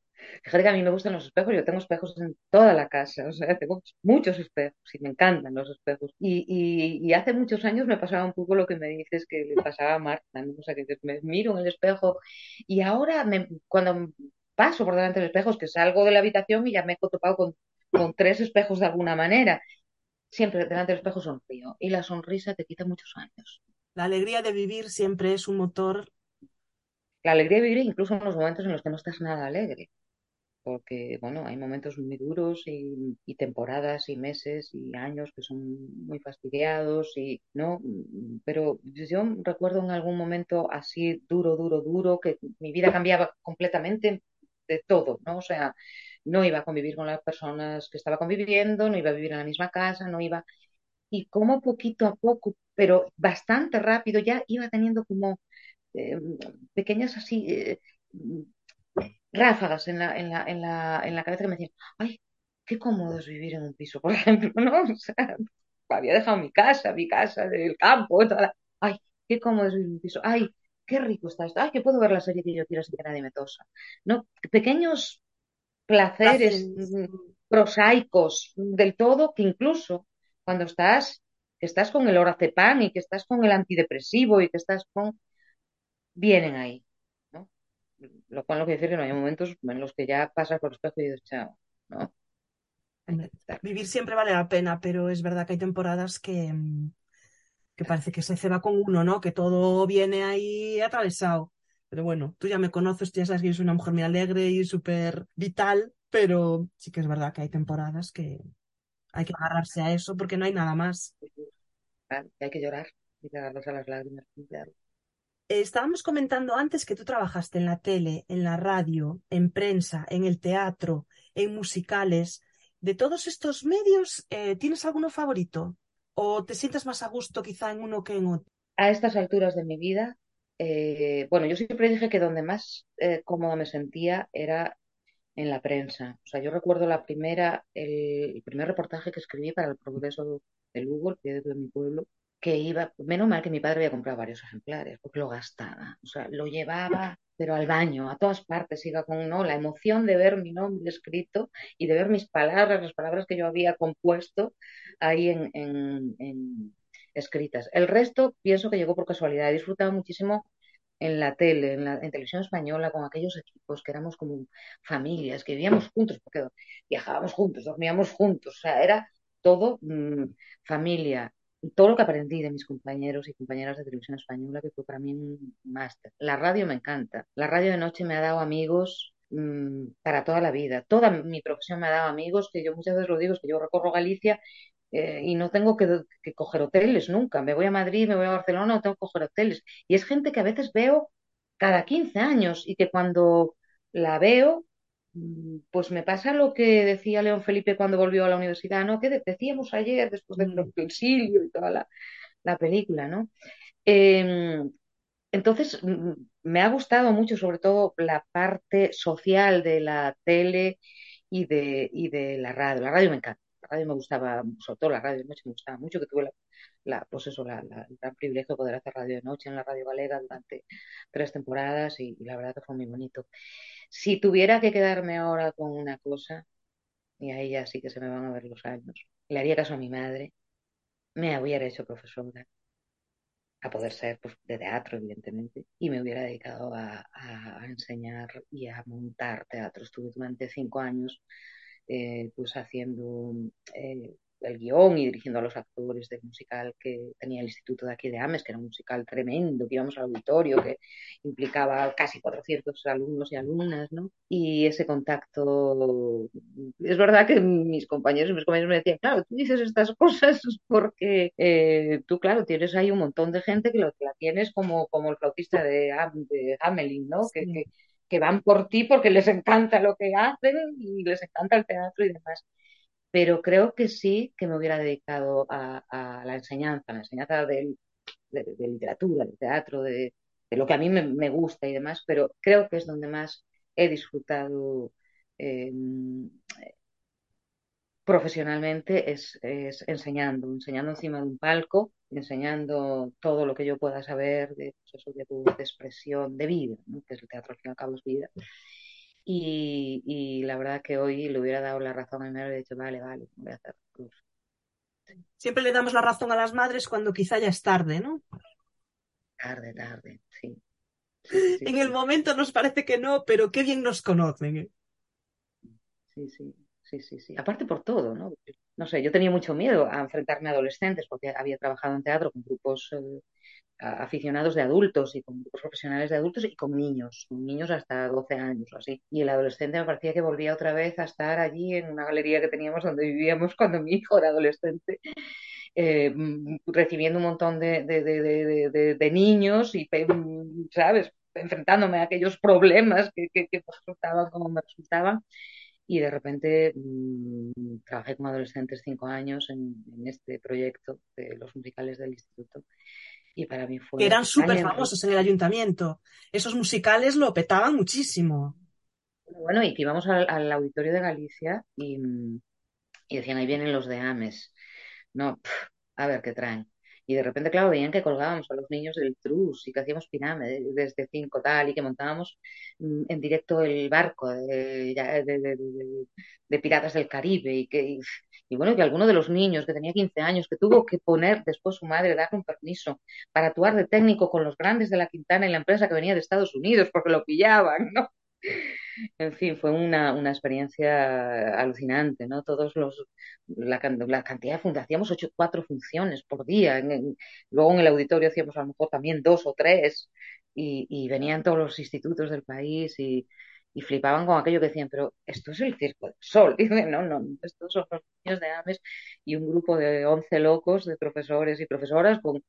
Fíjate que a mí me gustan los espejos, yo tengo espejos en toda la casa, o sea, tengo muchos espejos y me encantan los espejos. Y, hace muchos años me pasaba un poco lo que me dices que le pasaba a Marta, ¿no? o sea, que me miro en el espejo y ahora me, cuando paso por delante de los espejos, que salgo de la habitación y ya me he topado con con tres espejos de alguna manera. Siempre delante del espejo sonrío y la sonrisa te quita muchos años. La alegría de vivir siempre es un motor. La alegría de vivir incluso en los momentos en los que no estás nada alegre. Porque, bueno, hay momentos muy duros y, temporadas y meses y años que son muy fastidiados y, ¿no? Pero yo recuerdo en algún momento así duro, duro, duro, que mi vida cambiaba completamente de todo, ¿no? O sea, no iba a convivir con las personas que estaba conviviendo, no iba a vivir en la misma casa, no iba... Y como poquito a poco, pero bastante rápido, ya iba teniendo como eh, pequeñas así eh, ráfagas en la, en, la, en, la, en la cabeza que me decían, ay, qué cómodo es vivir en un piso, por ejemplo, ¿no? O sea, había dejado mi casa, mi casa del campo, toda ay, qué cómodo es vivir en un piso, ay, qué rico está esto, ay, que puedo ver la serie que yo quiero sin que nadie me tosa, ¿no? Pequeños placeres prosaicos del todo que incluso cuando estás, que estás con el orazepam y que estás con el antidepresivo y que estás con... vienen ahí. Lo cual no quiere decir que no hay momentos en los que ya pasas por el espejo y dices, chao, ¿no? Vivir siempre vale la pena, pero es verdad que hay temporadas que, que parece que se ceba con uno, ¿no? Que todo viene ahí atravesado. Pero bueno, tú ya me conoces, tú ya sabes que yo soy una mujer muy alegre y súper vital, pero sí que es verdad que hay temporadas que hay que agarrarse a eso porque no hay nada más. hay que llorar y agarrarse a las lágrimas. Estábamos comentando antes que tú trabajaste en la tele, en la radio, en prensa, en el teatro, en musicales. De todos estos medios, eh, ¿tienes alguno favorito? ¿O te sientes más a gusto quizá en uno que en otro? A estas alturas de mi vida, eh, bueno, yo siempre dije que donde más eh, cómoda me sentía era en la prensa. O sea, yo recuerdo la primera, el, primer reportaje que escribí para el Progreso de Lugo, el periódico de mi pueblo, que iba, menos mal que mi padre había comprado varios ejemplares, porque lo gastaba, o sea, lo llevaba, pero al baño, a todas partes, iba con ¿no? la emoción de ver mi nombre escrito y de ver mis palabras, las palabras que yo había compuesto ahí en, en escritas. El resto pienso que llegó por casualidad. He disfrutado muchísimo en la tele, en, la, televisión española, con aquellos equipos que éramos como familias, que vivíamos juntos, porque viajábamos juntos, dormíamos juntos, o sea, era todo mm, familia. Todo lo que aprendí de mis compañeros y compañeras de televisión española, que fue para mí un máster. La radio me encanta. La radio de noche me ha dado amigos mm, para toda la vida. Toda mi profesión me ha dado amigos, que yo muchas veces lo digo, es que yo recorro Galicia eh, y no tengo que, coger hoteles nunca. Me voy a Madrid, me voy a Barcelona, no tengo que coger hoteles. Y es gente que a veces veo cada 15 años y que cuando la veo, pues me pasa lo que decía León Felipe cuando volvió a la universidad, ¿no? Que decíamos ayer, después del mm. exilio y toda la, película, ¿no? Em, entonces, mm, me ha gustado mucho, sobre todo, la parte social de la tele y de, y de la radio. La radio me encanta radio me gustaba, sobre todo la radio de noche me gustaba mucho, que tuve la, la pues eso, la, el gran privilegio de poder hacer radio de noche en la radio galega durante tres temporadas y, la verdad que fue muy bonito. Si tuviera que quedarme ahora con una cosa, y ahí ya sí que se me van a ver los años. Le haría caso a mi madre, me hubiera hecho profesora, a poder ser pues, de teatro, evidentemente, y me hubiera dedicado a, a, enseñar y a montar teatro. Estuve durante cinco años eh, pues haciendo eh, el guion y dirigiendo a los actores del musical que tenía el Instituto de aquí de Ames, que era un musical tremendo, que íbamos al auditorio, que implicaba casi 400 alumnos y alumnas, ¿no? Y ese contacto, es verdad que mis compañeros y mis compañeros me decían, claro, tú dices estas cosas porque eh, tú, claro, tienes ahí un montón de gente que, lo, la tienes como, como el flautista de, de Hamelin, ¿no? Sí. Que, que, que van por ti porque les encanta lo que hacen y les encanta el teatro y demás. Pero creo que sí que me hubiera dedicado a, la enseñanza, la enseñanza de, literatura, de teatro, de, lo que a mí me, gusta y demás, pero creo que es donde más he disfrutado eh, profesionalmente es, es, enseñando, enseñando encima de un palco, enseñando todo lo que yo pueda saber de, pues eso, de, de expresión, de vida, ¿no? que es el teatro al fin y al cabo es vida. Y, y, la verdad que hoy le hubiera dado la razón a mi madre, he dicho, vale, vale, voy a hacer curso. Siempre le damos la razón a las madres cuando quizá ya es tarde, ¿no? Tarde, tarde, sí. sí, sí en sí. el momento nos parece que no, pero qué bien nos conocen. ¿eh? Sí, sí, sí, sí, sí. Aparte por todo, ¿no? No sé, yo tenía mucho miedo a enfrentarme a adolescentes porque había trabajado en teatro con grupos eh, aficionados de adultos y con grupos profesionales de adultos y con niños, con niños hasta 12 años o así. Y el adolescente me parecía que volvía otra vez a estar allí en una galería que teníamos donde vivíamos cuando mi hijo era adolescente, eh, recibiendo un montón de, de, de, de, niños y, ¿sabes? Enfrentándome a aquellos problemas que, resultaban como me resultaban. Y de repente mmm, trabajé con adolescentes cinco años en, en este proyecto de los musicales del instituto y para mí fue... Que eran súper famosos en el ayuntamiento. Esos musicales lo petaban muchísimo. Bueno, y que íbamos al, al auditorio de Galicia y, y, decían, ahí vienen los de Ames. No, pff, a ver qué traen. Y de repente, claro, veían que colgábamos a los niños del Trus y que hacíamos pirámide desde cinco tal y que montábamos en directo el barco de Piratas del Caribe y que... Y, y bueno, que alguno de los niños que tenía 15 años, que tuvo que poner después su madre, darle un permiso para actuar de técnico con los grandes de la Quintana y la empresa que venía de Estados Unidos porque lo pillaban, ¿no? En fin, fue una, una experiencia alucinante, ¿no? Todos los, la, la cantidad de funciones, hacíamos ocho, cuatro funciones por día, en, en, luego en el auditorio hacíamos a lo mejor también dos o tres, y, y venían todos los institutos del país y, y flipaban con aquello que decían, pero esto es el Circo del Sol. Y dicen, no, no, estos son los niños de Ames y un grupo de 11 locos de profesores y profesoras con,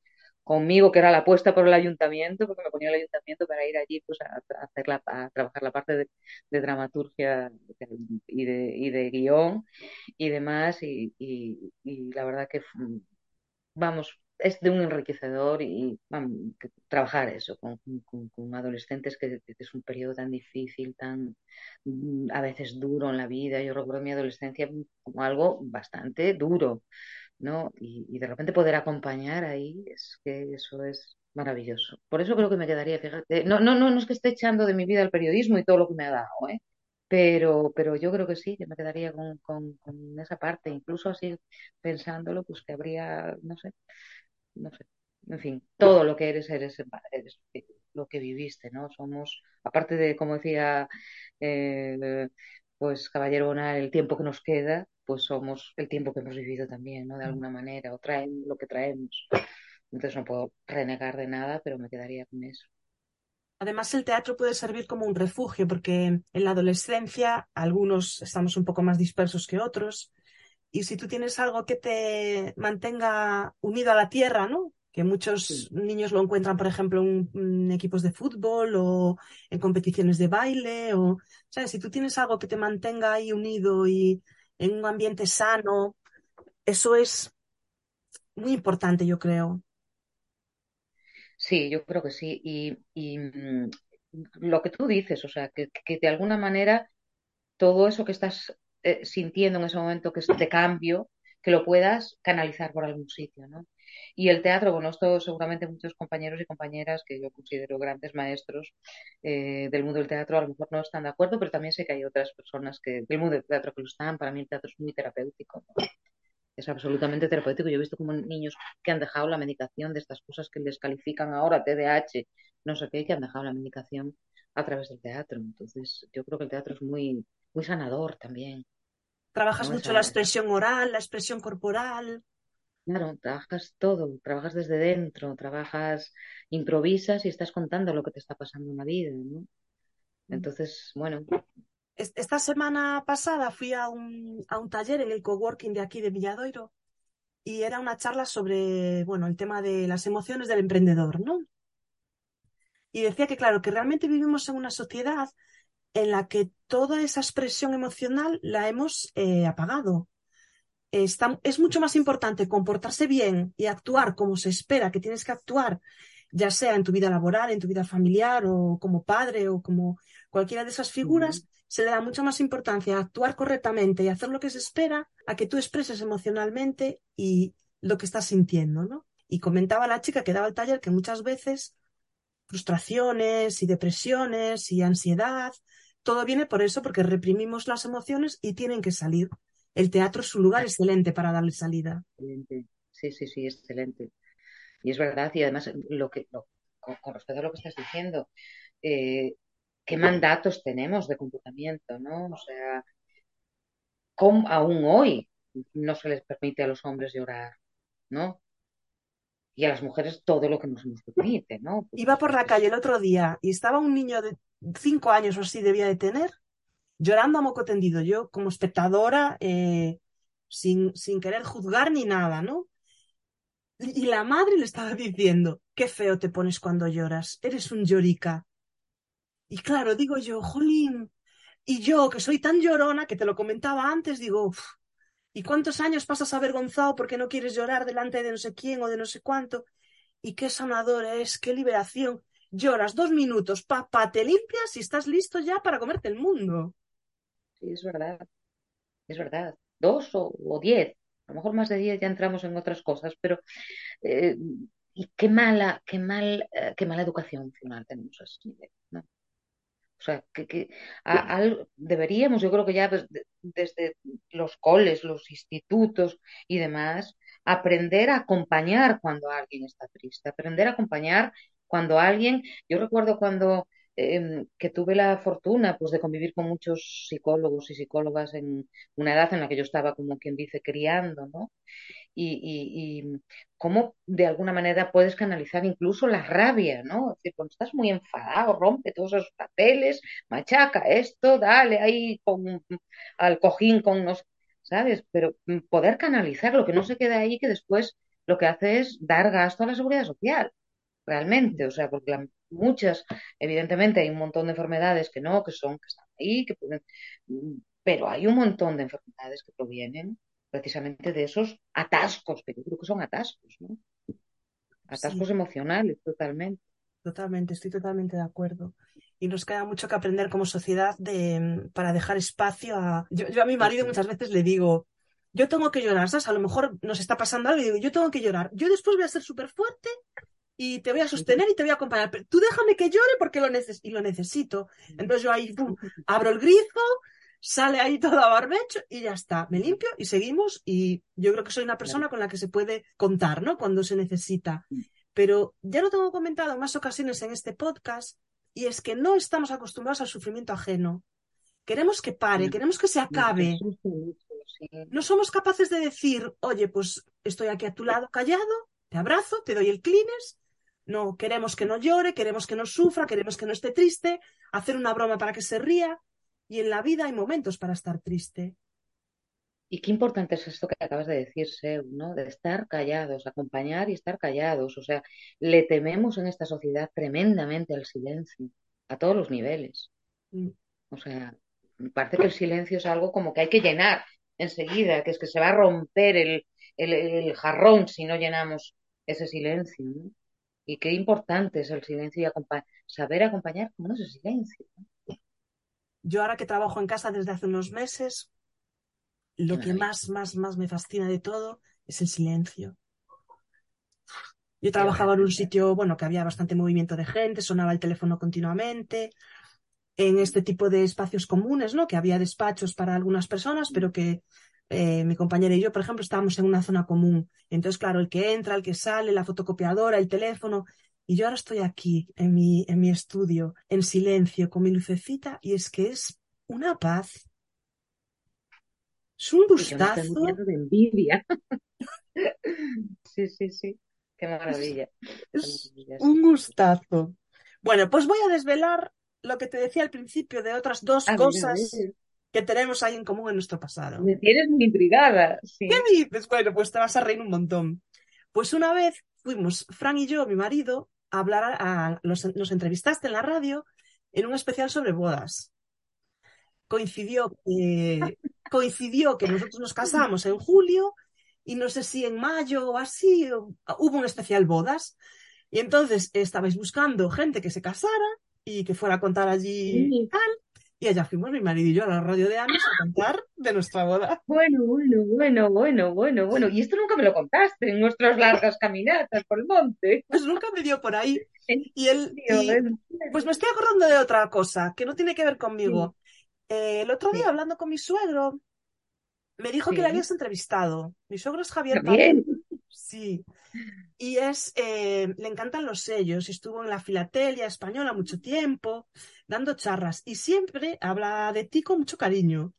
conmigo, que era la apuesta por el ayuntamiento, porque me ponía el ayuntamiento para ir allí pues, a, a hacer la, a trabajar la parte de, dramaturgia y de, guion y demás. Y, la verdad que, vamos, es de un enriquecedor y trabajar eso con, adolescentes que, que, es un periodo tan difícil, tan a veces duro en la vida. Yo recuerdo mi adolescencia como algo bastante duro, ¿no? Y, de repente poder acompañar ahí es que eso es maravilloso. Por eso creo que me quedaría, fíjate, no, no, no, es que esté echando de mi vida el periodismo y todo lo que me ha dado, ¿eh? Pero, pero yo creo que sí, que me quedaría con, con, esa parte, incluso así pensándolo, pues que habría, no sé, no sé, en fin, todo lo que eres, eres, eres lo que viviste, ¿no? Somos, aparte de, como decía, eh, pues Caballero el tiempo que nos queda, pues somos el tiempo que hemos vivido también, ¿no? De alguna manera, o traemos lo que traemos. Entonces no puedo renegar de nada, pero me quedaría con eso. Además, el teatro puede servir como un refugio, porque en la adolescencia algunos estamos un poco más dispersos que otros, y si tú tienes algo que te mantenga unido a la tierra, ¿no? Que muchos sí. niños lo encuentran, por ejemplo, en, en, equipos de fútbol o en competiciones de baile, o, ¿sabes? Si tú tienes algo que te mantenga ahí unido y en un ambiente sano, eso es muy importante, yo creo. Sí, yo creo que sí. Y, y mmm, lo que tú dices, o sea, que, que, de alguna manera todo eso que estás eh, sintiendo en ese momento que es de cambio, que lo puedas canalizar por algún sitio, ¿no? Y el teatro, bueno, esto seguramente muchos compañeros y compañeras que yo considero grandes maestros eh, del mundo del teatro a lo mejor no están de acuerdo, pero también sé que hay otras personas que del mundo del teatro que lo están. Para mí el teatro es muy terapéutico. Es absolutamente terapéutico. Yo he visto como niños que han dejado la medicación de estas cosas que les califican ahora, TDAH, no sé qué, que han dejado la medicación a través del teatro. Entonces, yo creo que el teatro es muy, muy sanador también. Trabajas mucho la expresión oral, la expresión corporal. Claro, trabajas todo, trabajas desde dentro, trabajas, improvisas y estás contando lo que te está pasando en la vida, ¿no? Mm. Entonces, bueno. Esta semana pasada fui a un, a un taller en el coworking de aquí de Villadoiro y era una charla sobre, bueno, el tema de las emociones del emprendedor, ¿no? Y decía que, claro, que realmente vivimos en una sociedad en la que toda esa expresión emocional la hemos eh, apagado. Es mucho más importante comportarse bien y actuar como se espera que tienes que actuar, ya sea en tu vida laboral, en tu vida familiar o como padre o como cualquiera de esas figuras, se le da mucha más importancia a actuar correctamente y hacer lo que se espera a que tú expreses emocionalmente y lo que estás sintiendo, ¿no? Y comentaba la chica que daba el taller que muchas veces frustraciones y depresiones y ansiedad. Todo viene por eso, porque reprimimos las emociones y tienen que salir. El teatro es un lugar excelente para darle salida. Excelente. Sí, sí, sí, excelente. Y es verdad, y además, lo que, con, respecto a lo que estás diciendo, eh, ¿qué mandatos tenemos de comportamiento? ¿no? O sea, ¿cómo aún hoy no se les permite a los hombres llorar? ¿no? y a las mujeres todo lo que nos, permite, ¿no? Iba por la calle el otro día y estaba un niño de cinco años o así debía de tener, llorando a moco tendido, yo como espectadora, eh, sin, sin querer juzgar ni nada, ¿no? Y la madre le estaba diciendo, qué feo te pones cuando lloras, eres un llorica. Y claro, digo yo, jolín, y yo que soy tan llorona, que te lo comentaba antes, digo, ¿Y cuántos años pasas avergonzado porque no quieres llorar delante de no sé quién o de no sé cuánto? Y qué sanador es, qué liberación. Lloras dos minutos, papá, te limpias y estás listo ya para comerte el mundo. Sí, es verdad. Es verdad. Dos o, diez. A lo mejor más de diez ya entramos en otras cosas, pero eh, y qué mala, qué mal, eh, qué mala educación final tenemos a ese nivel, ¿no? O sea, que, deberíamos, yo creo que ya desde, los coles, los institutos y demás, aprender a acompañar cuando alguien está triste, aprender a acompañar cuando alguien, yo recuerdo cuando em, que tuve la fortuna pues de convivir con muchos psicólogos y psicólogas en una edad en la que yo estaba como quien dice criando, ¿no? y, y, cómo de alguna manera puedes canalizar incluso la rabia, ¿no? Es decir, cuando estás muy enfadado, rompe todos esos papeles, machaca esto, dale ahí con, al cojín con los, ¿sabes? Pero mm, poder canalizar lo que no se queda ahí, que después lo que hace es dar gasto a la seguridad social, realmente, o sea, porque muchas, evidentemente hay un montón de enfermedades que no, que son, que están ahí, que pueden, mm, pero hay un montón de enfermedades que provienen precisamente de esos atascos, que yo creo que son atascos, ¿no? Atascos emocionales, totalmente. Totalmente, estoy totalmente de acuerdo. Y nos queda mucho que aprender como sociedad de, para dejar espacio a... Yo, a mi marido muchas veces le digo, yo tengo que llorar, ¿sabes? A lo mejor nos está pasando algo y digo, yo tengo que llorar. Yo después voy a ser súper fuerte y te voy a sostener y te voy a acompañar. Pero tú déjame que llore porque lo, y lo necesito. Entonces yo ahí abro el grifo, sale ahí todo a barbecho y ya está. Me limpio y seguimos y yo creo que soy una persona con la que se puede contar, ¿no? Cuando se necesita. Pero ya lo tengo comentado en más ocasiones en este podcast y es que no estamos acostumbrados al sufrimiento ajeno. Queremos que pare, queremos que se acabe. No somos capaces de decir, oye, pues estoy aquí a tu lado callado, te abrazo, te doy el clines. No, queremos que no llore, queremos que no sufra, queremos que no esté triste, hacer una broma para que se ría. Y en la vida hay momentos para estar triste. Y qué importante es esto que acabas de decir, ¿no? De estar callados, acompañar y estar callados. O sea, le tememos en esta sociedad tremendamente al silencio, a todos los niveles. Mm. O sea, me parece que el silencio es algo como que hay que llenar enseguida, que es que se va a romper el, el, jarrón si no llenamos ese silencio. ¿no? Y qué importante es el silencio y saber acompañar con ese silencio. Yo ahora que trabajo en casa desde hace unos meses, lo que más, más, más me fascina de todo es el silencio. Yo trabajaba en un sitio, bueno, que había bastante movimiento de gente, sonaba el teléfono continuamente, en este tipo de espacios comunes, ¿no? Que había despachos para algunas personas, pero que eh, mi compañera y yo, por ejemplo, estábamos en una zona común. Entonces, claro, el que entra, el que sale, la fotocopiadora, el teléfono. Y yo ahora estoy aquí, en mi, en mi estudio, en silencio, con mi lucecita, y es que es una paz. Es un gustazo. de envidia. sí, sí, sí. Qué maravilla. Es un gustazo. Bueno, pues voy a desvelar lo que te decía al principio de otras dos cosas que tenemos ahí en común en nuestro pasado. Me tienes muy intrigada. Sí. ¿Qué dices? Bueno, pues te vas a reír un montón. Pues una vez fuimos, Fran y yo, mi marido, a hablar, a, los, nos entrevistaste en la radio en un especial sobre bodas. Coincidió que, coincidió que nosotros nos casamos en julio y no sé si en mayo o así hubo un especial bodas. Y entonces estabais buscando gente que se casara y que fuera a contar allí tal. Y allá fuimos mi marido y yo a la radio de Amis a contar de nuestra boda. Bueno, bueno, bueno, bueno, bueno, bueno. Y esto nunca me lo contaste en nuestras largas caminatas por el monte. Pues nunca me dio por ahí. Y él, pues me estoy acordando de otra cosa que no tiene que ver conmigo. Eh, el otro día, hablando con mi suegro, me dijo que le habías entrevistado. Mi suegro es Javier También. Sí. Y es, eh, le encantan los sellos. Estuvo en la filatelia española mucho tiempo, dando charras. Y siempre habla de ti con mucho cariño.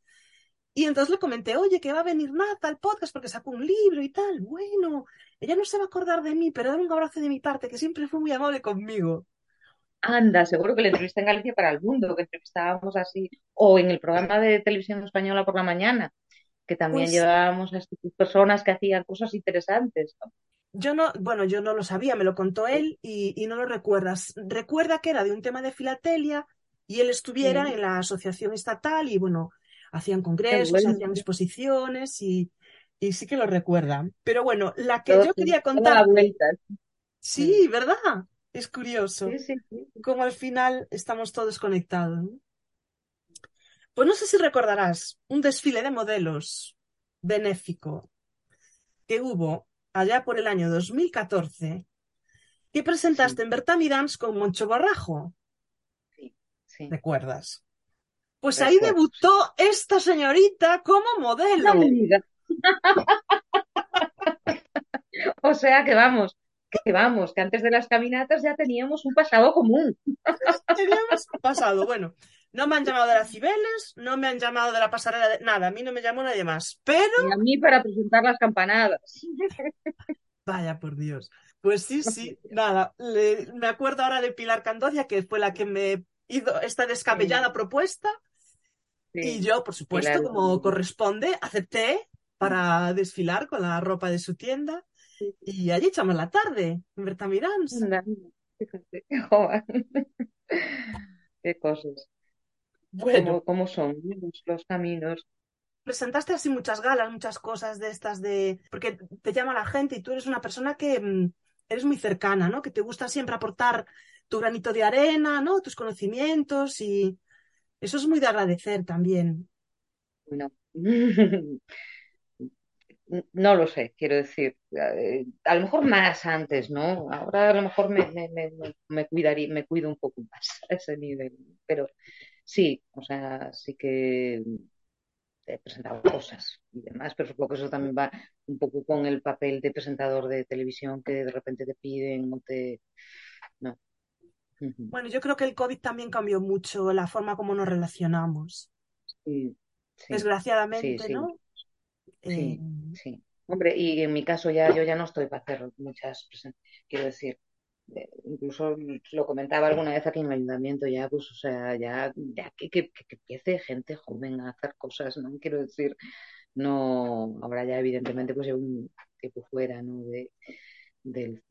Y entonces le comenté, oye, que va a venir Nata al podcast porque sacó un libro y tal. Bueno, ella no se va a acordar de mí, pero dame un abrazo de mi parte, que siempre fue muy amable conmigo. Anda, seguro que le entrevisté en Galicia para el mundo, que entrevistábamos así, o en el programa de televisión española por la mañana que también pues llevábamos a estas personas que hacían cosas interesantes. Yo no, bueno, yo no lo sabía, me lo contó él y, no lo recuerdas. Recuerda que era de un tema de filatelia y él estuviera en la asociación estatal y bueno, hacían congresos, hacían exposiciones y, y, sí que lo recuerda. Pero bueno, la que yo quería contar. Sí, ¿verdad? Es curioso. Sí, Como al final estamos todos conectados. Pues no sé si recordarás un desfile de modelos benéfico que hubo allá por el año 2014 que presentaste en Bertami Dance con Moncho Barrajo. Sí, sí. ¿Recuerdas? Pues ahí debutó esta señorita como modelo. o sea que vamos, que vamos, que antes de las caminatas ya teníamos un pasado común. teníamos un pasado, bueno. No me han llamado de las Cibeles, no me han llamado de la pasarela, de... nada, a mí no me llamó nadie más. Pero. Y a mí para presentar las campanadas. Vaya por Dios. Pues sí, sí, nada. Me acuerdo ahora de Pilar Candocia, que fue la que me hizo esta descabellada propuesta. Y yo, por supuesto, como corresponde, acepté para desfilar con la ropa de su tienda. Y allí echamos la tarde, en Bertamirans. Fíjate, qué cosas. Bueno. ¿Cómo, son los, caminos? Presentaste así muchas galas, muchas cosas de estas de... Porque te llama la gente y tú eres una persona que mm, eres muy cercana, ¿no? Que te gusta siempre aportar tu granito de arena, ¿no? Tus conocimientos y eso es muy de agradecer también. Bueno, no lo sé, quiero decir, eh, a lo mejor más antes, ¿no? Ahora a lo mejor me, me, me, me, cuidaría, me cuido un poco más a ese nivel, pero Sí, o sea, sí que he presentado cosas y demás, pero supongo que eso también va un poco con el papel de presentador de televisión que de repente te piden o te... No. Bueno, yo creo que el COVID también cambió mucho la forma como nos relacionamos. Sí, Desgraciadamente, ¿no? Sí, eh, sí. Hombre, y en mi caso ya yo ya no estoy para hacer muchas presentaciones, quiero decir, incluso lo comentaba alguna vez aquí en el ayuntamiento, ya, pues, o sea, ya, ya que, que, empiece gente joven a hacer cosas, ¿no? Quiero decir, no, ahora ya evidentemente pues un tiempo fuera, ¿no? De, de,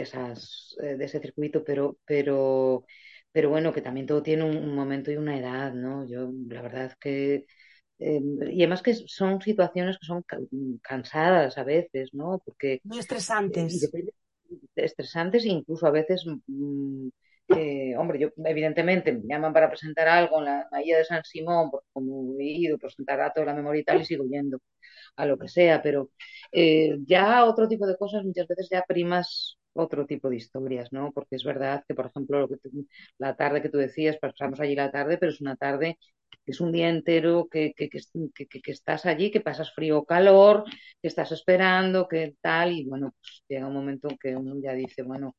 esas, eh, de ese circuito, pero, pero, pero bueno, que también todo tiene un, momento y una edad, ¿no? Yo, la verdad es que eh, y además que son situaciones que son cansadas a veces, ¿no? Porque muy estresantes estresantes e incluso a veces mm, hombre, yo evidentemente me llaman para presentar algo en la Bahía de San Simón, porque como he ido, presentar datos de la memoria y tal, y sigo yendo a lo que sea, pero eh, ya otro tipo de cosas muchas veces ya primas otro tipo de historias, ¿no? Porque es verdad que, por ejemplo, lo que la tarde que tú decías, pasamos allí la tarde, pero es una tarde es un día entero que, que, que, estás allí, que pasas frío o calor, que estás esperando, que tal, y bueno, pues llega un momento en que uno ya dice, bueno,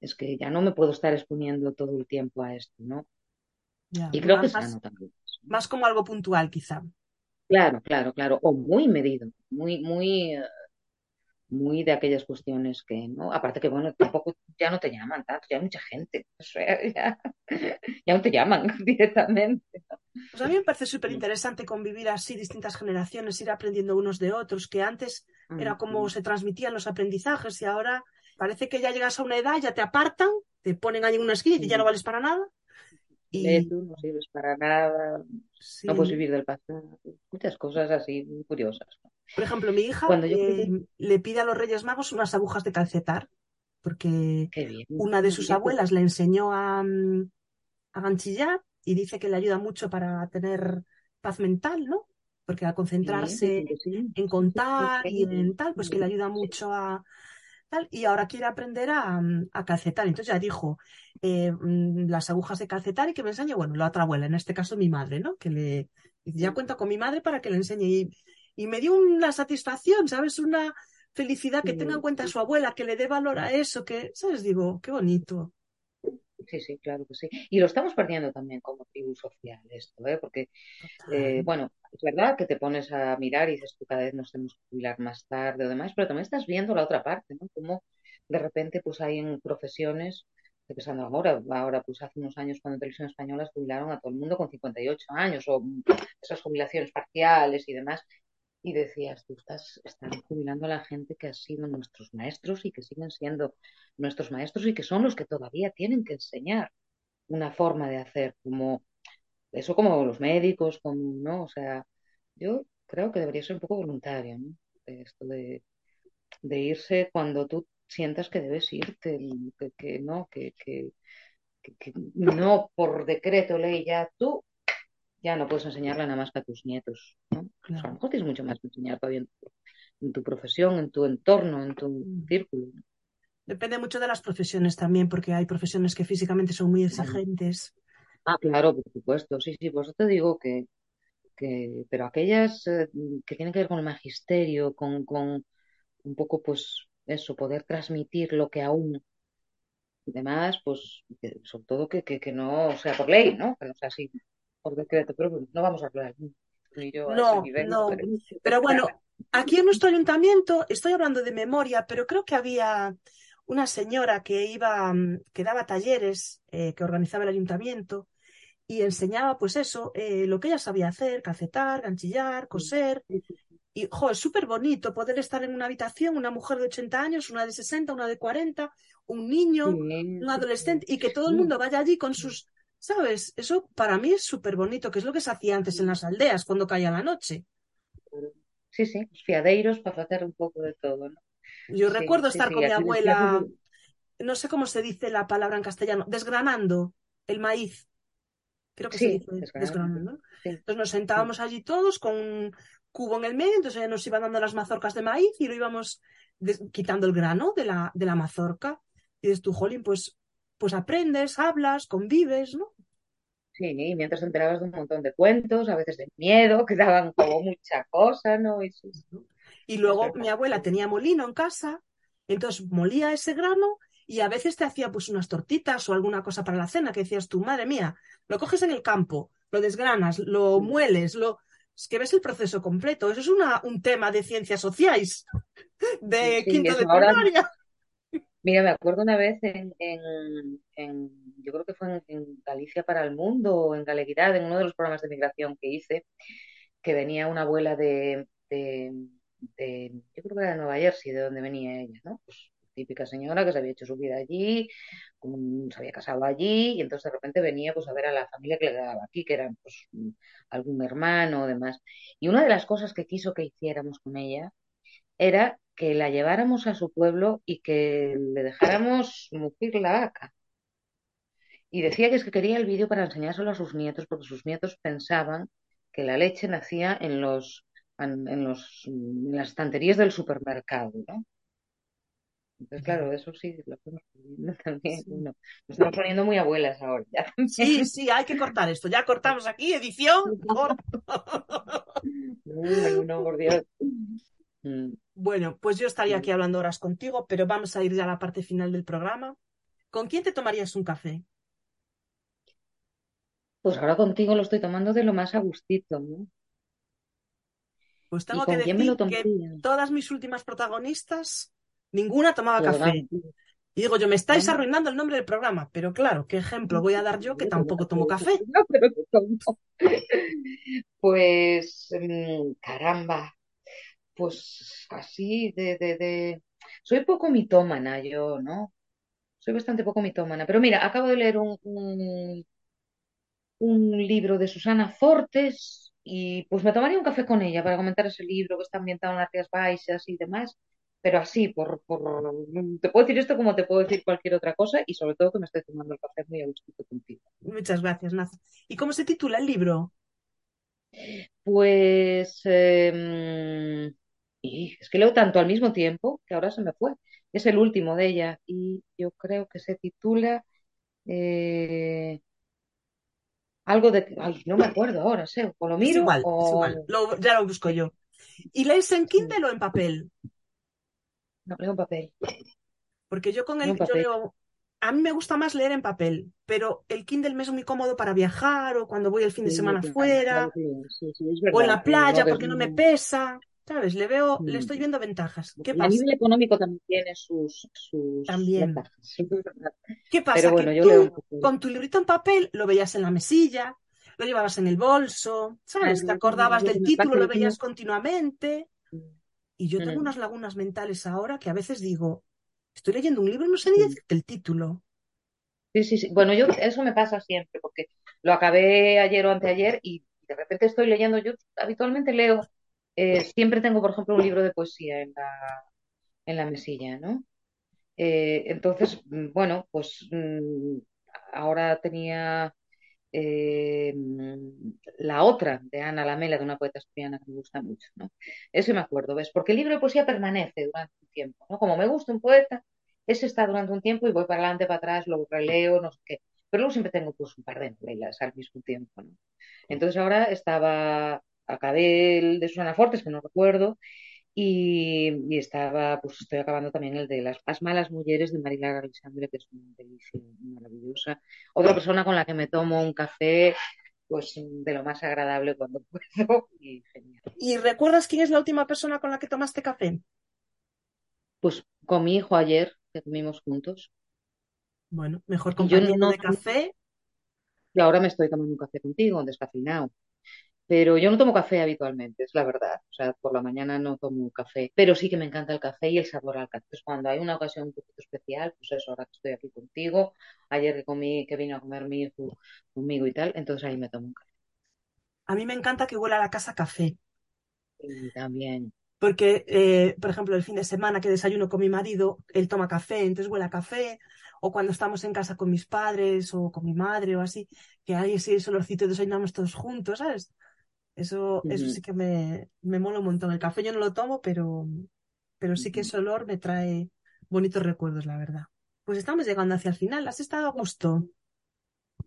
es que ya no me puedo estar exponiendo todo el tiempo a esto, ¿no? y creo que es sano también. Más como algo puntual, quizá. Claro, claro, claro. O muy medido, muy, muy, eh, muy de aquellas cuestiones que, ¿no? Aparte que, bueno, tampoco ya no te llaman tanto, ya hay mucha gente, o sea, ya, ya no te llaman directamente. Pues a mí me parece súper interesante convivir así distintas generaciones, ir aprendiendo unos de otros, que antes era como se transmitían los aprendizajes y ahora parece que ya llegas a una edad, ya te apartan, te ponen ahí en una esquina y ya no vales para nada. Y... Tú no sirves para nada, no puedes vivir del pasado, muchas cosas así muy curiosas. Por ejemplo, mi hija eh, le pide a los Reyes Magos unas agujas de calcetar, porque una de sus abuelas le enseñó a, mm, a ganchillar y dice que le ayuda mucho para tener paz mental, ¿no? Porque al concentrarse en contar y en tal, pues que le ayuda mucho a, y ahora quiere aprender a, calcetar. Entonces ya dijo eh, mm, las agujas de calcetar y que me enseñe, bueno, la otra abuela, en este caso mi madre, ¿no? Que le ya cuenta con mi madre para que le enseñe. Y, y me dio una satisfacción, ¿sabes? Una felicidad que tenga en cuenta a su abuela, que le dé valor a eso, que, ¿sabes? Digo, qué bonito. Sí, sí, claro que sí. Y lo estamos perdiendo también como tribu social esto, ¿eh? Porque, eh, bueno, es verdad que te pones a mirar y dices tú cada vez nos tenemos que jubilar más tarde o demás, pero también estás viendo la otra parte, ¿no? Como de repente pues hay en profesiones, estoy pensando ahora, ahora pues hace unos años cuando Televisión Española jubilaron a todo el mundo con 58 años o esas jubilaciones parciales y demás, y decías, tú estás, están jubilando a la gente que ha sido nuestros maestros y que siguen siendo nuestros maestros y que son los que todavía tienen que enseñar una forma de hacer, como eso como los médicos, como, ¿no? O sea, yo creo que debería ser un poco voluntario, ¿no? Esto de, irse cuando tú sientas que debes irte, que, que no, que, que, no por decreto ley ya tú ya no puedes enseñarle nada más que a tus nietos. ¿no? a lo mejor tienes mucho más que enseñar todavía en, tu profesión, en tu entorno, en tu mm. círculo. Depende mucho de las profesiones también, porque hay profesiones que físicamente son muy exigentes. Ah, claro, por supuesto. Sí, sí, por eso te digo que, que pero aquellas eh, que tienen que ver con el magisterio, con, con un poco, pues, eso, poder transmitir lo que aún demás, pues, sobre todo que, que, que, no sea por ley, ¿no? Que no sea así por decreto, pero no vamos a hablar. no, no. Pero... bueno, aquí en nuestro ayuntamiento, estoy hablando de memoria, pero creo que había una señora que iba, mm, que daba talleres, eh, que organizaba el ayuntamiento, y enseñaba, pues eso, eh, lo que ella sabía hacer, calcetar, ganchillar, coser. Y, jo, es súper bonito poder estar en una habitación, una mujer de 80 años, una de 60, una de 40, un niño, un adolescente, y que todo el mundo vaya allí con sus ¿Sabes? Eso para mí es súper bonito, que es lo que se hacía antes en las aldeas cuando caía la noche. Sí, sí, fiadeiros para hacer un poco de todo, ¿no? Yo recuerdo estar con mi abuela, no sé cómo se dice la palabra en castellano, desgranando el maíz. Creo que se dice desgranando. Entonces nos sentábamos allí todos con un cubo en el medio, entonces nos iban dando las mazorcas de maíz y lo íbamos quitando el grano de la, de la mazorca. Y dices tú, Jolín, pues pues aprendes, hablas, convives, ¿no? Sí, y mientras te enterabas de un montón de cuentos, a veces de miedo, que daban como mucha cosa, ¿no? Y, luego mi abuela tenía molino en casa, entonces molía ese grano y a veces te hacía pues unas tortitas o alguna cosa para la cena que decías tú, madre mía, lo coges en el campo, lo desgranas, lo mueles, lo... Es que ves el proceso completo. Eso es una, un tema de ciencias sociales de quinto de primaria. Mira, me acuerdo una vez en, en, yo creo que fue en, Galicia para el Mundo o en Galeguidad, en uno de los programas de migración que hice, que venía una abuela de, de, yo creo que era de Nueva Jersey, de donde venía ella, ¿no? Pues típica señora que se había hecho su vida allí, se había casado allí, y entonces de repente venía pues a ver a la familia que le quedaba aquí, que eran pues algún hermano o demás. Y una de las cosas que quiso que hiciéramos con ella era que la lleváramos a su pueblo y que le dejáramos mugir la vaca. Y decía que es que quería el vídeo para enseñárselo a sus nietos, porque sus nietos pensaban que la leche nacía en los, en, los, en las estanterías del supermercado, ¿no? Entonces, claro, eso sí, lo estamos poniendo también. Sí. Nos estamos poniendo muy abuelas ahora. Ya. Sí, sí, hay que cortar esto. Ya cortamos aquí, edición. no, por Dios. Mm. Bueno, pues yo estaría aquí hablando horas contigo, pero vamos a ir ya a la parte final del programa. ¿Con quién te tomarías un café? Pues ahora contigo lo estoy tomando de lo más a gustito, ¿no? Pues ¿Y tengo que decir que todas mis últimas protagonistas, ninguna tomaba café. Y digo yo, me estáis arruinando el nombre del programa, pero claro, ¿qué ejemplo voy a dar yo que tampoco tomo café? No, pero. Pues, mm, caramba, pues así de, de, de... Soy poco mitómana yo, ¿no? Soy bastante poco mitómana. Pero mira, acabo de leer un, un, un libro de Susana Fortes y pues me tomaría un café con ella para comentar ese libro que está ambientado en las Rías Baixas y demás. Pero así, por, por... Te puedo decir esto como te puedo decir cualquier otra cosa y sobre todo que me estoy tomando el café muy a gusto contigo. Muchas gracias, Nazo. ¿Y cómo se titula el libro? Pues eh, y es que leo tanto al mismo tiempo que ahora se me fue. Es el último de ella y yo creo que se titula eh, algo de... Ay, no me acuerdo ahora, sé, o lo Es miro igual, es o... igual. Lo- ya lo busco yo. ¿Y lees en Kindle o en papel? No, leo en papel. Porque yo con el, yo leo, a mí me gusta más leer en papel, pero el Kindle me es muy cómodo para viajar o cuando voy el fin de Sí, semana fuera sí, sí, o en la que playa porque no me pesa, ¿sabes? Le veo, le Mm. estoy viendo ventajas. ¿Qué Y a pasa? nivel económico también tiene sus, sus También. ventajas. ¿Qué pasa? Pero bueno, que yo leo tú papel. con tu librito en papel lo veías en la mesilla, lo llevabas en el bolso, ¿sabes? Te acordabas del título, pasa lo veías continuamente. Y yo tengo Mm. unas lagunas mentales ahora que a veces digo, estoy leyendo un libro y no sé ni decirte el título. Sí, sí, sí. Bueno, yo eso me pasa siempre porque lo acabé ayer o anteayer y de repente estoy leyendo. Yo habitualmente leo, eh, siempre tengo, por ejemplo, un libro de poesía en la, en la mesilla, ¿no? Eh, entonces, mm, bueno, pues mm, ahora tenía eh, mm, la otra de Ana Lamela, de una poeta asturiana que me gusta mucho, ¿no? Eso me acuerdo, ¿ves? Porque el libro de poesía permanece durante un tiempo, ¿no? Como me gusta un poeta, ese está durante un tiempo y voy para adelante, para atrás, lo releo, no sé qué. Pero luego siempre tengo pues un par de novelas al mismo tiempo, ¿no? Entonces ahora estaba, acabé el de Susana Fortes, que no recuerdo, y, y estaba, pues estoy acabando también el de Las, Las malas mujeres de Marilar Alexandre, que es una delicia maravillosa. Otra persona con la que me tomo un café, pues de lo más agradable cuando puedo y genial. ¿Y recuerdas quién es la última persona con la que tomaste café? Pues con mi hijo ayer, que comimos juntos, Bueno, mejor y yo compañero no, de café. y ahora me estoy tomando un café contigo, descafeinado. Pero yo no tomo café habitualmente, es la verdad. O sea, por la mañana no tomo café, pero sí que me encanta el café y el sabor al café. Entonces, cuando hay una ocasión un poquito especial, pues eso, ahora que estoy aquí contigo, ayer que comí, que vino a comer mi hijo conmigo y tal, entonces ahí me tomo un café. A mí me encanta que huela a la casa café. Y también, Porque, eh, por ejemplo, el fin de semana que desayuno con mi marido, él toma café, entonces huele a café. O cuando estamos en casa con mis padres o con mi madre o así, que hay ese ese olorcito y desayunamos todos juntos, ¿sabes? Eso, eso sí que me, me mola un montón. El café yo no lo tomo, pero, pero sí que ese olor me trae bonitos recuerdos, la verdad. Pues estamos llegando hacia el final. ¿Has estado a gusto?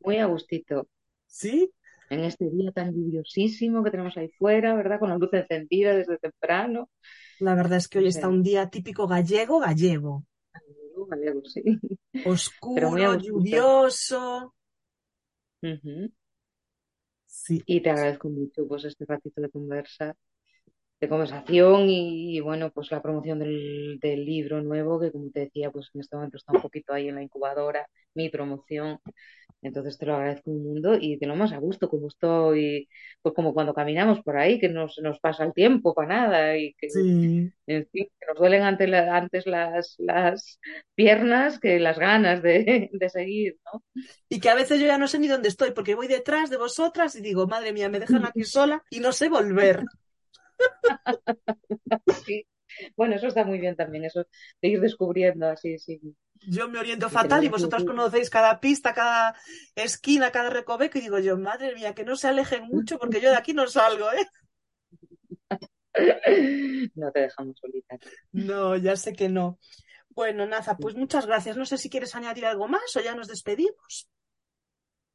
muy a gustito. ¿Sí? En este día tan lluviosísimo que tenemos ahí fuera, ¿verdad? Con la luz encendida desde temprano. La verdad es que hoy está un día típico gallego, gallego. algo galego, sí. Oscuro, lluvioso. Y te agradezco mucho pues este ratito de conversa, de conversación y, y, bueno, pues la promoción del, del libro nuevo, que como te decía, pues en este momento está un poquito ahí en la incubadora, mi promoción. Entonces te lo agradezco un mundo y de lo más a gusto, como estoy, pues como cuando caminamos por ahí, que no se nos pasa el tiempo para nada y que, sí. en fin, que nos duelen antes, la- antes las, las piernas que las ganas de, de seguir, ¿no? Y que a veces yo ya no sé ni dónde estoy, porque voy detrás de vosotras y digo, madre mía, me dejan aquí sola y no sé volver. Sí. Bueno, eso está muy bien también, eso de ir descubriendo así, sí. Yo me oriento fatal y vosotros conocéis cada pista, cada esquina, cada recoveco y digo yo, madre mía, que no se alejen mucho porque yo de aquí no salgo, ¿eh? No te dejamos solita. No, ya sé que no. Bueno, Naza, pues muchas gracias. No sé si quieres añadir algo más o ya nos despedimos.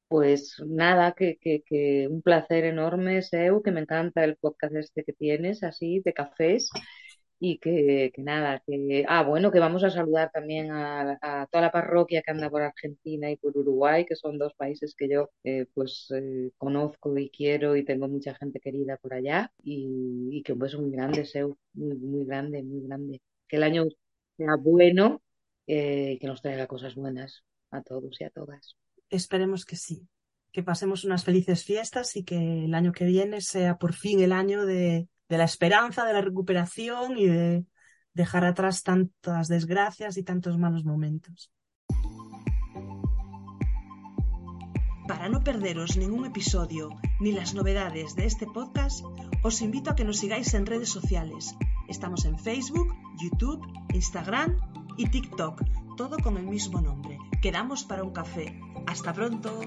Pues nada, que, que, que un placer enorme, Seu, que me encanta el podcast este que tienes, así, de cafés, y que, que nada, que... Ah, bueno, que vamos a saludar también a, toda la parroquia que anda por Argentina y por Uruguay, que son dos países que yo eh, pues eh, conozco y quiero y tengo mucha gente querida por allá, y, y que un beso muy grande, Seu, muy, muy grande, muy grande. Que el año sea bueno eh, y que nos traiga cosas buenas a todos y a todas. Esperemos que sí. Que pasemos unas felices fiestas y que el año que viene sea por fin el año de, de la esperanza, de la recuperación y de dejar atrás tantas desgracias y tantos malos momentos. Para no perderos ningún episodio ni las novedades de este podcast, os invito a que nos sigáis en redes sociales. Estamos en Facebook, YouTube, Instagram y TikTok, todo con el mismo nombre. Quedamos para un café. Hasta pronto.